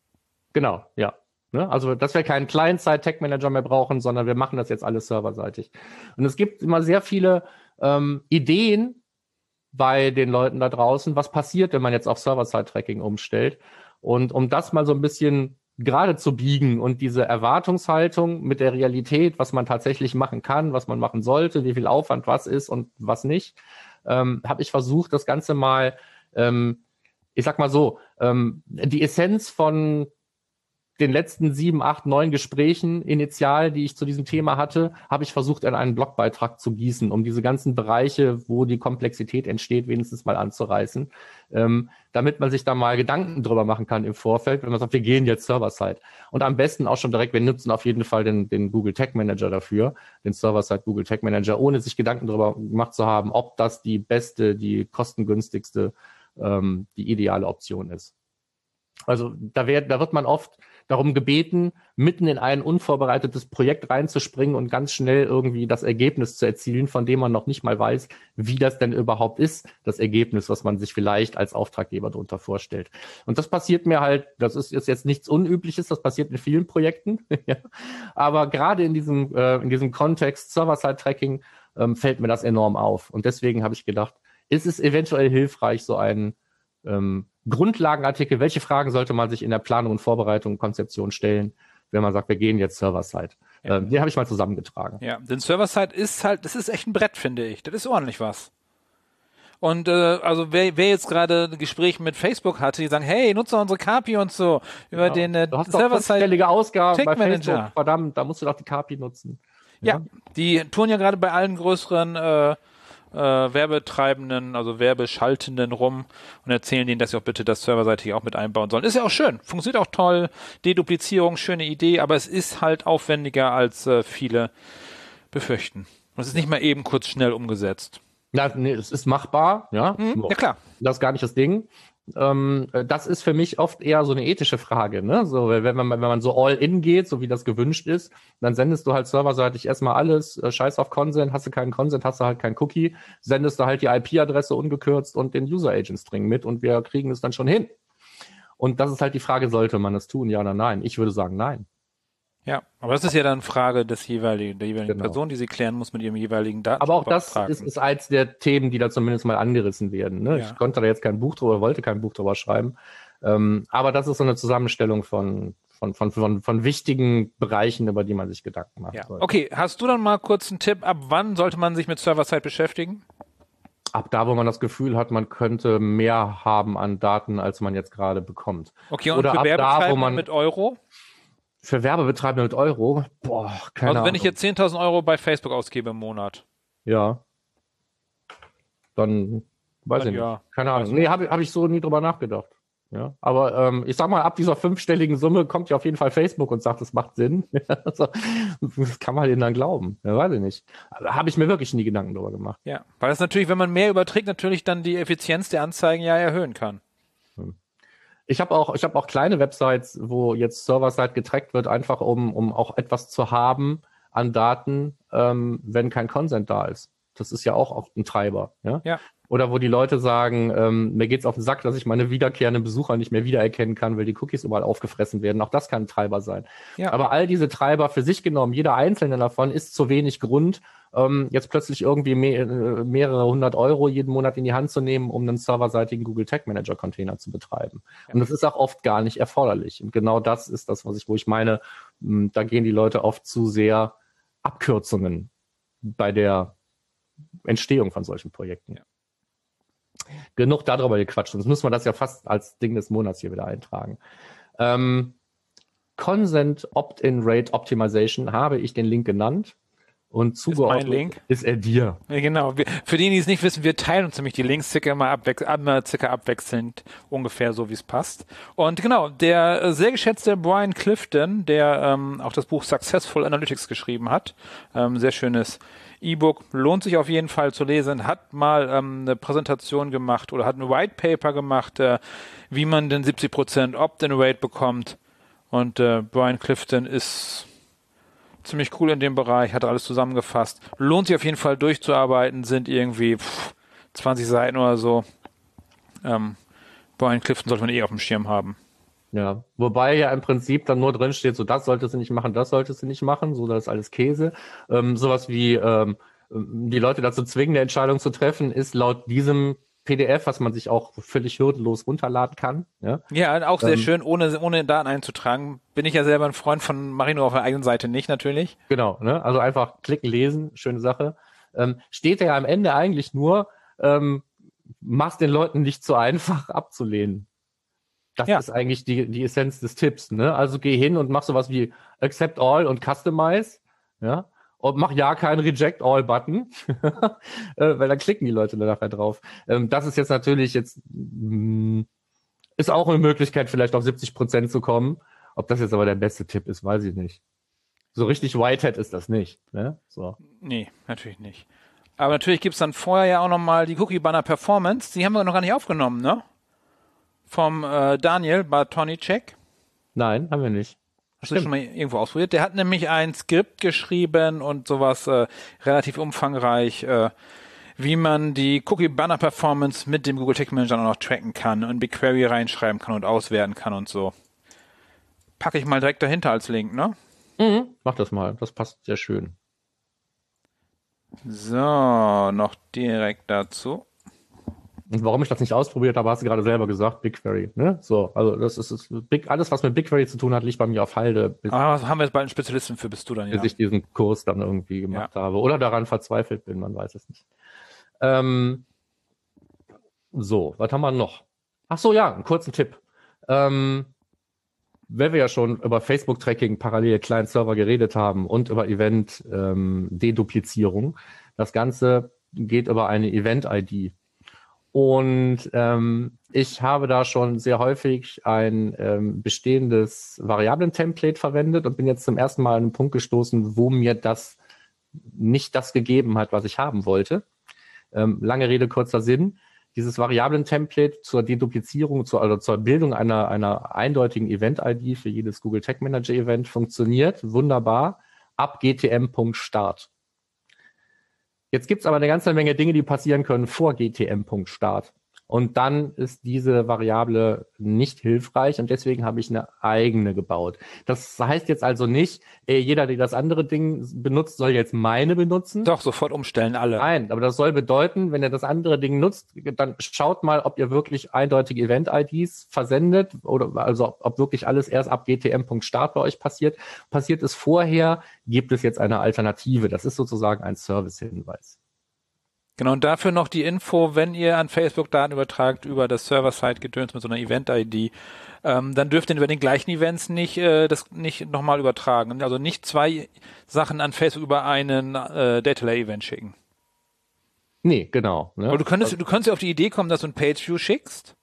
Genau, ja. Ne? Also, dass wir keinen Client-Side-Tech-Manager mehr brauchen, sondern wir machen das jetzt alles serverseitig. Und es gibt immer sehr viele ähm, Ideen bei den Leuten da draußen, was passiert, wenn man jetzt auf Server-Side-Tracking umstellt. Und um das mal so ein bisschen gerade zu biegen und diese Erwartungshaltung mit der Realität, was man tatsächlich machen kann, was man machen sollte, wie viel Aufwand was ist und was nicht, ähm, habe ich versucht, das Ganze mal, ähm, ich sag mal so, ähm, die Essenz von den letzten sieben, acht, neun Gesprächen initial, die ich zu diesem Thema hatte, habe ich versucht, in einen Blogbeitrag zu gießen, um diese ganzen Bereiche, wo die Komplexität entsteht, wenigstens mal anzureißen, ähm, damit man sich da mal Gedanken drüber machen kann im Vorfeld, wenn man sagt, wir gehen jetzt Server-Side. Und am besten auch schon direkt, wir nutzen auf jeden Fall den, den Google Tag Manager dafür, den Server-Side Google Tag Manager, ohne sich Gedanken darüber gemacht zu haben, ob das die beste, die kostengünstigste, ähm, die ideale Option ist. Also da, wird, da wird man oft darum gebeten, mitten in ein unvorbereitetes Projekt reinzuspringen und ganz schnell irgendwie das Ergebnis zu erzielen, von dem man noch nicht mal weiß, wie das denn überhaupt ist, das Ergebnis, was man sich vielleicht als Auftraggeber darunter vorstellt. Und das passiert mir halt, das ist, ist jetzt nichts Unübliches, das passiert in vielen Projekten, aber gerade in diesem, äh, in diesem Kontext Server-Side-Tracking ähm, fällt mir das enorm auf. Und deswegen habe ich gedacht, ist es eventuell hilfreich, so einen ähm, Grundlagenartikel, welche Fragen sollte man sich in der Planung und Vorbereitung und Konzeption stellen, wenn man sagt, wir gehen jetzt Server-Side. Ja. Ähm, den habe ich mal zusammengetragen. Ja, denn Server-Side ist halt, das ist echt ein Brett, finde ich. Das ist ordentlich was. Und äh, also wer, wer jetzt gerade ein Gespräch mit Facebook hatte, die sagen, hey, nutze unsere KPI und so über genau. den äh, du hast Server-Side Ausgaben bei Facebook. Verdammt, da musst du doch die KPI nutzen. Ja, ja die tun ja gerade bei allen größeren äh, äh, Werbetreibenden, also Werbeschaltenden rum und erzählen denen, dass sie auch bitte das serverseitig auch mit einbauen sollen. Ist ja auch schön, funktioniert auch toll, Deduplizierung, schöne Idee, aber es ist halt aufwendiger, als äh, viele befürchten. es ist nicht mal eben kurz schnell umgesetzt. Ja, nee, es ist machbar, ja. Mhm, ja klar. Das ist gar nicht das Ding ähm, das ist für mich oft eher so eine ethische Frage. Ne? So, wenn man, wenn man so all in geht, so wie das gewünscht ist, dann sendest du halt serverseitig erstmal alles, äh, scheiß auf Consent, hast du keinen Consent, hast du halt keinen Cookie, sendest du halt die IP-Adresse ungekürzt und den User Agent String mit und wir kriegen es dann schon hin. Und das ist halt die Frage, sollte man es tun, ja oder nein? Ich würde sagen, nein. Ja, aber das ist ja dann Frage des jeweiligen, der jeweiligen genau. Person, die sie klären muss mit ihrem jeweiligen Daten. Aber auch das ist, ist eins der Themen, die da zumindest mal angerissen werden. Ne? Ja. Ich konnte da jetzt kein Buch drüber, wollte kein Buch drüber schreiben. Ähm, aber das ist so eine Zusammenstellung von, von, von, von, von wichtigen Bereichen, über die man sich Gedanken macht. Ja. Okay, hast du dann mal kurz einen Tipp, ab wann sollte man sich mit Server-Side beschäftigen? Ab da, wo man das Gefühl hat, man könnte mehr haben an Daten, als man jetzt gerade bekommt. Okay, und Oder ab da, wo man- mit Euro? Für Werbebetreibende mit Euro, boah, keine Also Ahnung. wenn ich jetzt 10.000 Euro bei Facebook ausgebe im Monat. Ja. Dann weiß Dann ich nicht. ja. Keine Weiß Ahnung. Nee, habe hab ich so nie drüber nachgedacht. Ja. Aber ähm, ich sag mal, ab dieser fünfstelligen Summe kommt ja auf jeden Fall Facebook und sagt, es macht Sinn. also, das kann man denen dann glauben. Ja, weiß ich nicht. Habe ich mir wirklich nie Gedanken drüber gemacht. Ja, weil das natürlich, wenn man mehr überträgt, natürlich dann die Effizienz der Anzeigen ja erhöhen kann. Ich habe auch, ich habe auch kleine Websites, wo jetzt Server-Side getrackt wird, einfach um, um auch etwas zu haben an Daten, ähm, wenn kein Consent da ist. Das ist ja auch oft ein Treiber. Ja. Ja. Oder wo die Leute sagen, ähm, mir geht's auf den Sack, dass ich meine wiederkehrenden Besucher nicht mehr wiedererkennen kann, weil die Cookies überall aufgefressen werden. Auch das kann ein Treiber sein. Ja. Aber all diese Treiber für sich genommen, jeder einzelne davon ist zu wenig Grund, ähm, jetzt plötzlich irgendwie me äh, mehrere hundert Euro jeden Monat in die Hand zu nehmen, um einen serverseitigen Google Tag Manager Container zu betreiben. Und das ist auch oft gar nicht erforderlich. Und genau das ist das, was ich, wo ich meine, mh, da gehen die Leute oft zu sehr Abkürzungen bei der Entstehung von solchen Projekten. Ja. Genug darüber gequatscht. Sonst müssen wir das ja fast als Ding des Monats hier wieder eintragen. Ähm, Consent Opt-in Rate Optimization habe ich den Link genannt und zugeordnet Link? ist er dir. Ja, genau. Wir, für diejenigen, die es nicht wissen, wir teilen uns nämlich die Links circa immer, abwech immer circa abwechselnd, ungefähr so, wie es passt. Und genau, der äh, sehr geschätzte Brian Clifton, der ähm, auch das Buch Successful Analytics geschrieben hat, ähm, sehr schönes E-Book, lohnt sich auf jeden Fall zu lesen, hat mal ähm, eine Präsentation gemacht oder hat ein White Paper gemacht, äh, wie man den 70% Opt-in-Rate bekommt. Und äh, Brian Clifton ist ziemlich cool in dem Bereich, hat alles zusammengefasst. Lohnt sich auf jeden Fall durchzuarbeiten, sind irgendwie pff, 20 Seiten oder so. Ähm, Brian Clifton sollte man eh auf dem Schirm haben. Ja, wobei ja im Prinzip dann nur drin steht, so das solltest du nicht machen, das solltest du nicht machen, so das ist alles Käse. Ähm, sowas wie ähm, die Leute dazu zwingen, eine Entscheidung zu treffen, ist laut diesem PDF, was man sich auch völlig hürdenlos runterladen kann. Ja, Ja, auch sehr Ähm, schön, ohne, ohne Daten einzutragen. Bin ich ja selber ein Freund von, nur auf der eigenen Seite nicht, natürlich. genau. Ne? Also einfach klicken, lesen, schöne Sache. Ähm, steht ja am Ende eigentlich nur, ähm, mach's den Leuten nicht so einfach abzulehnen. Das Ja. ist eigentlich die, die Essenz des Tipps. Ne? Also geh hin und mach sowas wie Accept All und Customize. Ja. Und mach ja keinen Reject All Button, äh, weil dann klicken die Leute nachher drauf. Ähm, das ist jetzt natürlich jetzt, mh, ist auch eine Möglichkeit, vielleicht auf 70 Prozent zu kommen. Ob das jetzt aber der beste Tipp ist, weiß ich nicht. So richtig Whitehead ist das nicht. Ne? So. Nee, natürlich nicht. Aber natürlich gibt's dann vorher ja auch nochmal die Cookie Banner Performance. Die haben wir noch gar nicht aufgenommen, ne? Vom äh, Daniel Bartonicek. Nein, haben wir nicht. Hast du das schon mal irgendwo ausprobiert? Der hat nämlich ein Skript geschrieben und sowas äh, relativ umfangreich, äh, wie man die Cookie Banner Performance mit dem Google Tag Manager auch noch tracken kann und BigQuery reinschreiben kann und auswerten kann und so. Packe ich mal direkt dahinter als Link, ne? Mach das mal. Das passt sehr schön. So, noch direkt dazu. Und warum ich das nicht ausprobiert habe, hast du gerade selber gesagt, BigQuery. Ne? So, also das ist, ist Big, alles, was mit BigQuery zu tun hat, liegt bei mir auf Halde, Ah, was haben wir jetzt bald einen Spezialisten für, bist du dann, ja. bis ich diesen Kurs dann irgendwie gemacht habe. Oder daran verzweifelt bin, man weiß es nicht. Ähm, so, was haben wir noch? Ach so, ja, einen kurzen Tipp. Ähm, wenn wir ja schon über Facebook-Tracking parallel Client-Server geredet haben und über Event-Deduplizierung, das Ganze geht über eine Event-ID. Und ähm, ich habe da schon sehr häufig ein ähm, bestehendes Variablen-Template verwendet und bin jetzt zum ersten Mal an einen Punkt gestoßen, wo mir das nicht das gegeben hat, was ich haben wollte. Ähm, lange Rede, kurzer Sinn. Dieses Variablen-Template zur Deduplizierung, zur, also zur Bildung einer, einer eindeutigen Event-ID für jedes Google Tag Manager Event funktioniert wunderbar ab gtm.start. Jetzt gibt's aber eine ganze Menge Dinge, die passieren können vor gtm.start. Und dann ist diese Variable nicht hilfreich und deswegen habe ich eine eigene gebaut. Das heißt jetzt also nicht, ey, jeder, der das andere Ding benutzt, soll jetzt meine benutzen. Doch, sofort umstellen, alle. Nein, aber das soll bedeuten, wenn ihr das andere Ding nutzt, dann schaut mal, ob ihr wirklich eindeutige Event-IDs versendet oder also ob wirklich alles erst ab gtm.start bei euch passiert. Passiert es vorher, gibt es jetzt eine Alternative. Das ist sozusagen ein Service-Hinweis. Genau, und dafür noch die Info, wenn ihr an Facebook Daten übertragt über das Server-Side-Gedöns mit so einer Event-ID, ähm, dann dürft ihr über den gleichen Events nicht äh, das nicht nochmal übertragen. Also nicht zwei Sachen an Facebook über einen äh, Data Layer Event schicken. Nee, genau. Ne? Aber du könntest, du könntest auf die Idee kommen, dass du ein Pageview schickst.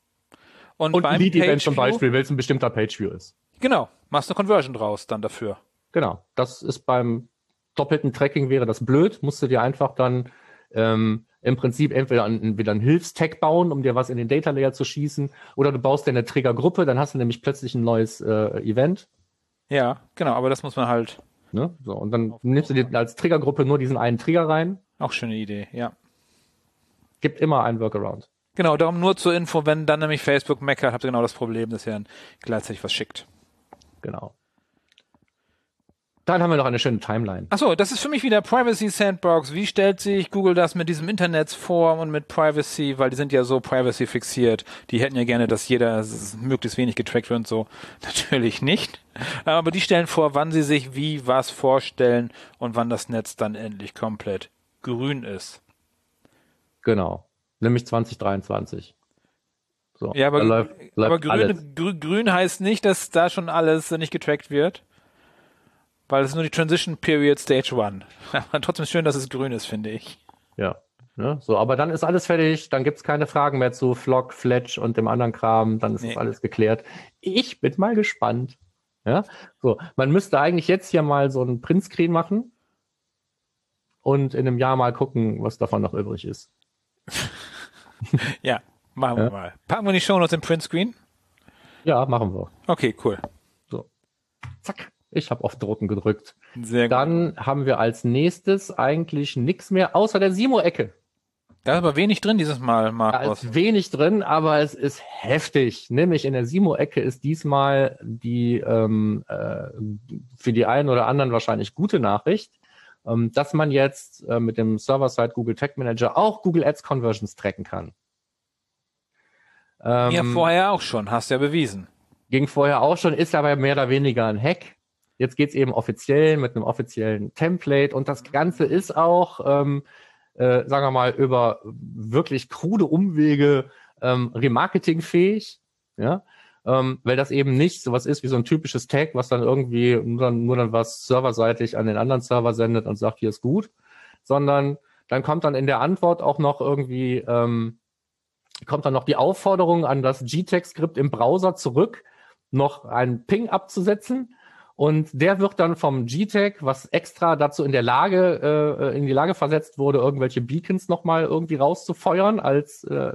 Und, Und beim ein Lead-Event zum Beispiel, weil es ein bestimmter Pageview ist. Genau, machst eine Conversion draus dann dafür. Genau. Das ist beim doppelten Tracking wäre das blöd. Musst du dir einfach dann ähm, im Prinzip entweder einen, einen Hilfstag bauen, um dir was in den Data Layer zu schießen, oder du baust dir eine Triggergruppe, dann hast du nämlich plötzlich ein neues äh, Event. Ja, genau, aber das muss man halt, Ne? So, und dann nimmst du dir als Triggergruppe nur diesen einen Trigger rein. auch schöne Idee, ja. Gibt immer einen Workaround. Genau, darum nur zur Info, wenn dann nämlich Facebook meckert, habt ihr genau das Problem, dass ihr dann gleichzeitig was schickt. Genau. Dann haben wir noch eine schöne Timeline. Achso, das ist für mich wieder Privacy Sandbox. Wie stellt sich Google das mit diesem Internet vor und mit Privacy, weil die sind ja so Privacy fixiert. Die hätten ja gerne, dass jeder möglichst wenig getrackt wird und so. Natürlich nicht. Aber die stellen vor, wann sie sich wie was vorstellen und wann das Netz dann endlich komplett grün ist. Genau. Nämlich 2023. So, Ja, aber, läuft, läuft aber grün, grün heißt nicht, dass da schon alles nicht getrackt wird. Weil es ist nur die Transition Period Stage 1. Aber trotzdem schön, dass es grün ist, finde ich. Ja. Ne? So, aber dann ist alles fertig, dann gibt's keine Fragen mehr zu Flock, Fletch und dem anderen Kram, dann ist Nee. das alles geklärt. Ich bin mal gespannt. Ja, so, man müsste eigentlich jetzt hier mal so einen Printscreen machen und in einem Jahr mal gucken, was davon noch übrig ist. Ja, machen Ja. wir mal. Packen wir die Show Notes im Printscreen? Ja, machen wir. Okay, cool. Zack. Ich habe auf Drucken gedrückt. Sehr gut. Dann haben wir als nächstes eigentlich nichts mehr außer der Simo-Ecke. Da ist aber wenig drin dieses Mal, Da Markus. ist wenig drin, aber es ist heftig. Nämlich in der Simo-Ecke ist diesmal die ähm, äh, für die einen oder anderen wahrscheinlich gute Nachricht, ähm, dass man jetzt äh, mit dem Server-Side Google Tag Manager auch Google Ads Conversions tracken kann. Ähm, ja, vorher auch schon, hast ja bewiesen. ging vorher auch schon, ist aber mehr oder weniger ein Hack. Jetzt geht's eben offiziell mit einem offiziellen Template und das Ganze ist auch, ähm, äh, sagen wir mal, über wirklich krude Umwege ähm, remarketingfähig, ja, ähm, weil das eben nicht sowas ist wie so ein typisches Tag, was dann irgendwie nur dann, nur dann was serverseitig an den anderen Server sendet und sagt, hier ist gut, sondern dann kommt dann in der Antwort auch noch irgendwie ähm, kommt dann noch die Aufforderung an das GTEC-Skript im Browser zurück, noch einen Ping abzusetzen. Und der wird dann vom GTEC, was extra dazu in der Lage, äh, in die Lage versetzt wurde, irgendwelche Beacons nochmal irgendwie rauszufeuern als äh,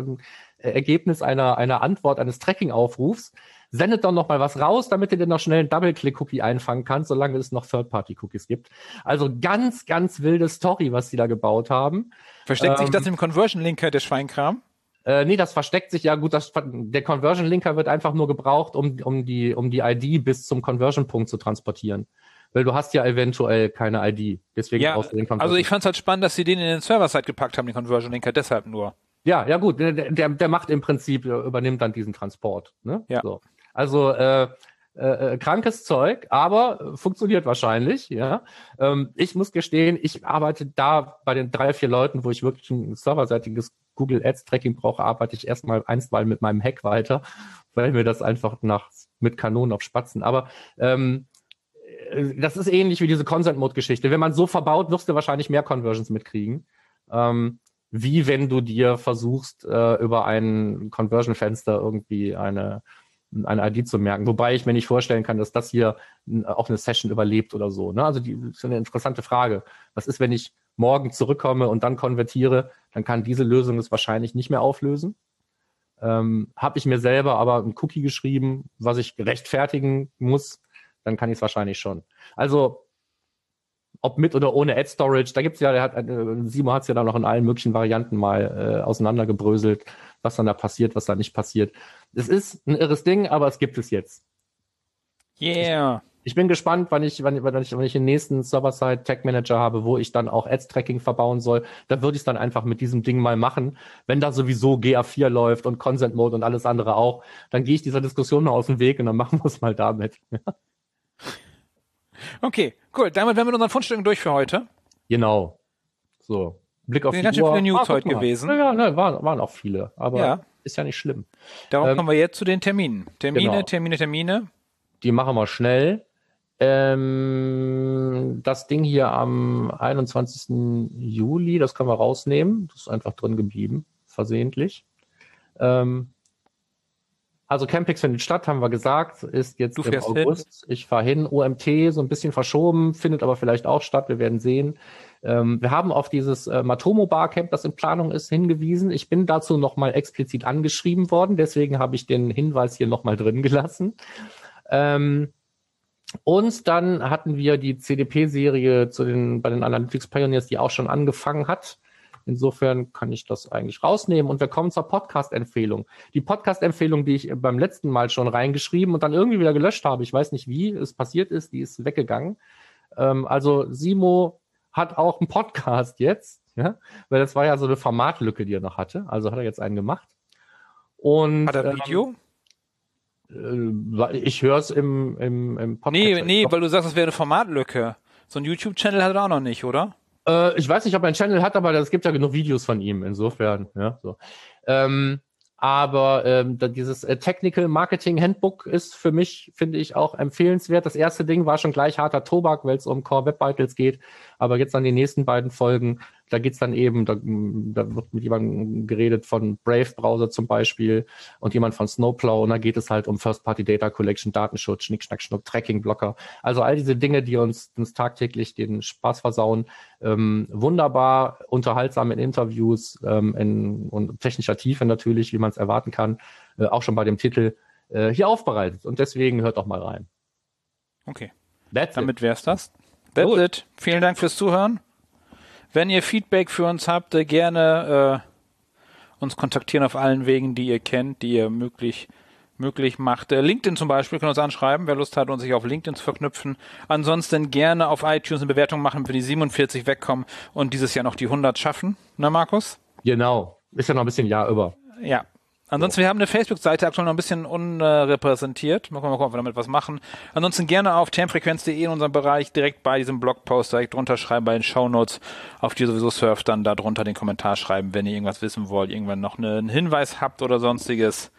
Ergebnis einer, einer Antwort eines Tracking-Aufrufs, sendet dann nochmal was raus, damit du dir noch schnell einen Double-Click-Cookie einfangen kannst, solange es noch Third-Party-Cookies gibt. Also ganz, ganz wilde Story, was die da gebaut haben. Versteckt sich Ähm, das im Conversion-Linker, der Schweinkram? Äh, nee, das versteckt sich ja gut. Das, der Conversion Linker wird einfach nur gebraucht, um, um, die, um die ID bis zum Conversion-Punkt zu transportieren. Weil du hast ja eventuell keine ID. Deswegen Ja, brauchst du den Conversion. also ich fand's halt spannend, dass sie den in den Server-Side gepackt haben, den Conversion-Linker, deshalb nur. ja, ja gut. Der, der, der macht im Prinzip, äh, übernimmt dann diesen Transport. Ne? Ja. So. Also äh, äh, äh, krankes Zeug, aber äh, funktioniert wahrscheinlich. Ja, ähm, ich muss gestehen, ich arbeite da bei den drei vier Leuten, wo ich wirklich ein serverseitiges Google Ads Tracking brauche, arbeite ich erstmal einstweilen mit meinem Hack weiter, weil mir das einfach nach mit Kanonen auf Spatzen. Aber ähm, äh, das ist ähnlich wie diese Consent Mode Geschichte. Wenn man so verbaut, wirst du wahrscheinlich mehr Conversions mitkriegen. Ähm, wie wenn du dir versuchst, äh, über ein Conversion-Fenster irgendwie eine, eine ID zu merken. Wobei ich mir nicht vorstellen kann, dass das hier auch eine Session überlebt oder so. Ne? Also die das ist eine interessante Frage. Was ist, wenn ich morgen zurückkomme und dann konvertiere? Dann kann diese Lösung es wahrscheinlich nicht mehr auflösen. Ähm, Habe ich mir selber aber ein Cookie geschrieben, was ich rechtfertigen muss, dann kann ich es wahrscheinlich schon. Also ob mit oder ohne Ad Storage, da gibt's ja, der hat, äh, Simo hat's ja da noch in allen möglichen Varianten mal äh, auseinandergebröselt, was dann da passiert, was da nicht passiert. Es ist ein irres Ding, aber es gibt es jetzt. Yeah. Ich bin gespannt, wann ich, wann, wann ich, wann ich den nächsten Server-Side Tag Manager habe, wo ich dann auch Ads-Tracking verbauen soll. Da würde ich es dann einfach mit diesem Ding mal machen. Wenn da sowieso GA4 läuft und Consent Mode und alles andere auch, dann gehe ich dieser Diskussion mal aus dem Weg und dann machen wir es mal damit. Okay, cool. Damit wären wir mit unseren Fundstücken durch für heute. Genau. So. Blick auf Sind die ganz schön Uhr. viele News Ah, heute gewesen. Ja, ne, waren, waren auch viele, aber Ja. ist ja nicht schlimm. Darauf Ähm, kommen wir jetzt zu den Terminen. Termine, genau. Termine, Termine. Die machen wir schnell. Ähm, das Ding hier am 21. Juli, das können wir rausnehmen. Das ist einfach drin geblieben, versehentlich. Ähm, also Campix findet statt, haben wir gesagt, ist jetzt im August. Ich fahre hin. OMT so ein bisschen verschoben, findet aber vielleicht auch statt. Wir werden sehen. Ähm, wir haben auf dieses äh, Matomo Barcamp, das in Planung ist, hingewiesen. Ich bin dazu nochmal explizit angeschrieben worden, deswegen habe ich den Hinweis hier nochmal drin gelassen. Ähm, und dann hatten wir die CDP-Serie zu den, bei den Analytics Pioneers, die auch schon angefangen hat. Insofern kann ich das eigentlich rausnehmen. Und wir kommen zur Podcast-Empfehlung. Die Podcast-Empfehlung, die ich beim letzten Mal schon reingeschrieben und dann irgendwie wieder gelöscht habe, ich weiß nicht, wie es passiert ist, die ist weggegangen. Ähm, also Simo hat auch einen Podcast jetzt, ja, weil das war ja so eine Formatlücke, die er noch hatte. Also hat er jetzt einen gemacht. Und Hat er ähm, Video? äh, ich höre es im, im, im Podcast. nee, nee, weil du sagst, es wäre eine Formatlücke. So ein YouTube-Channel hat er auch noch nicht, oder? Äh, ich weiß nicht, ob er einen Channel hat, aber es gibt ja genug Videos von ihm, insofern, ja, so. Ähm, aber ähm, dieses äh, Technical Marketing Handbook ist für mich, finde ich, auch empfehlenswert. Das erste Ding war schon gleich harter Tobak, weil es um Core Web Vitals geht. Aber jetzt an den nächsten beiden Folgen, da geht's dann eben, da, da wird mit jemandem geredet von Brave Browser zum Beispiel und jemand von Snowplow und da geht es halt um First-Party Data Collection, Datenschutz, Schnick, Schnack, Schnuck, Tracking-Blocker. Also all diese Dinge, die uns, uns tagtäglich den Spaß versauen. Ähm, wunderbar, unterhaltsam in Interviews ähm, in, und technischer Tiefe natürlich, wie man es erwarten kann. Äh, auch schon bei dem Titel äh, hier aufbereitet. Und deswegen hört doch mal rein. Okay. That's it. Damit wär's das. That's Gut. it. Vielen Dank fürs Zuhören. Wenn ihr Feedback für uns habt, äh, gerne äh, uns kontaktieren auf allen Wegen, die ihr kennt, die ihr möglich möglich macht. Äh, LinkedIn zum Beispiel können uns anschreiben, wer Lust hat, uns sich auf LinkedIn zu verknüpfen. Ansonsten gerne auf iTunes eine Bewertung machen, für die 47 wegkommen und dieses Jahr noch die 100 schaffen. Na, Markus? Genau. Ist ja noch ein bisschen Jahr über. Ja. Ansonsten, wir haben eine Facebook-Seite aktuell noch ein bisschen unrepräsentiert. Mal gucken, mal gucken, ob wir damit was machen. Ansonsten gerne auf termfrequenz.de in unserem Bereich direkt bei diesem Blogpost direkt drunter schreiben bei den Shownotes, auf die ihr sowieso surft, dann da drunter den Kommentar schreiben, wenn ihr irgendwas wissen wollt, irgendwann noch einen Hinweis habt oder sonstiges.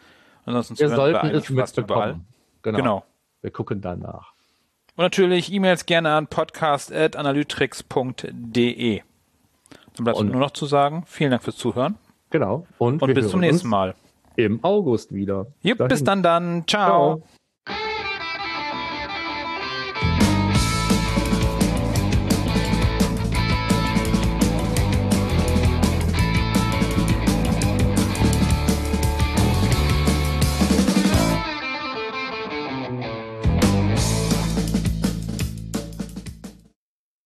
Ansonsten Wir sollten es mitbekommen. Genau. Genau. Wir gucken danach. Und natürlich E-Mails gerne an podcast.analytrix.de. Dann bleibt nur noch zu sagen, vielen Dank fürs Zuhören Genau. Und, und bis zum nächsten uns Mal. Im August wieder. Jupp, bis dann dann. Ciao. Ciao.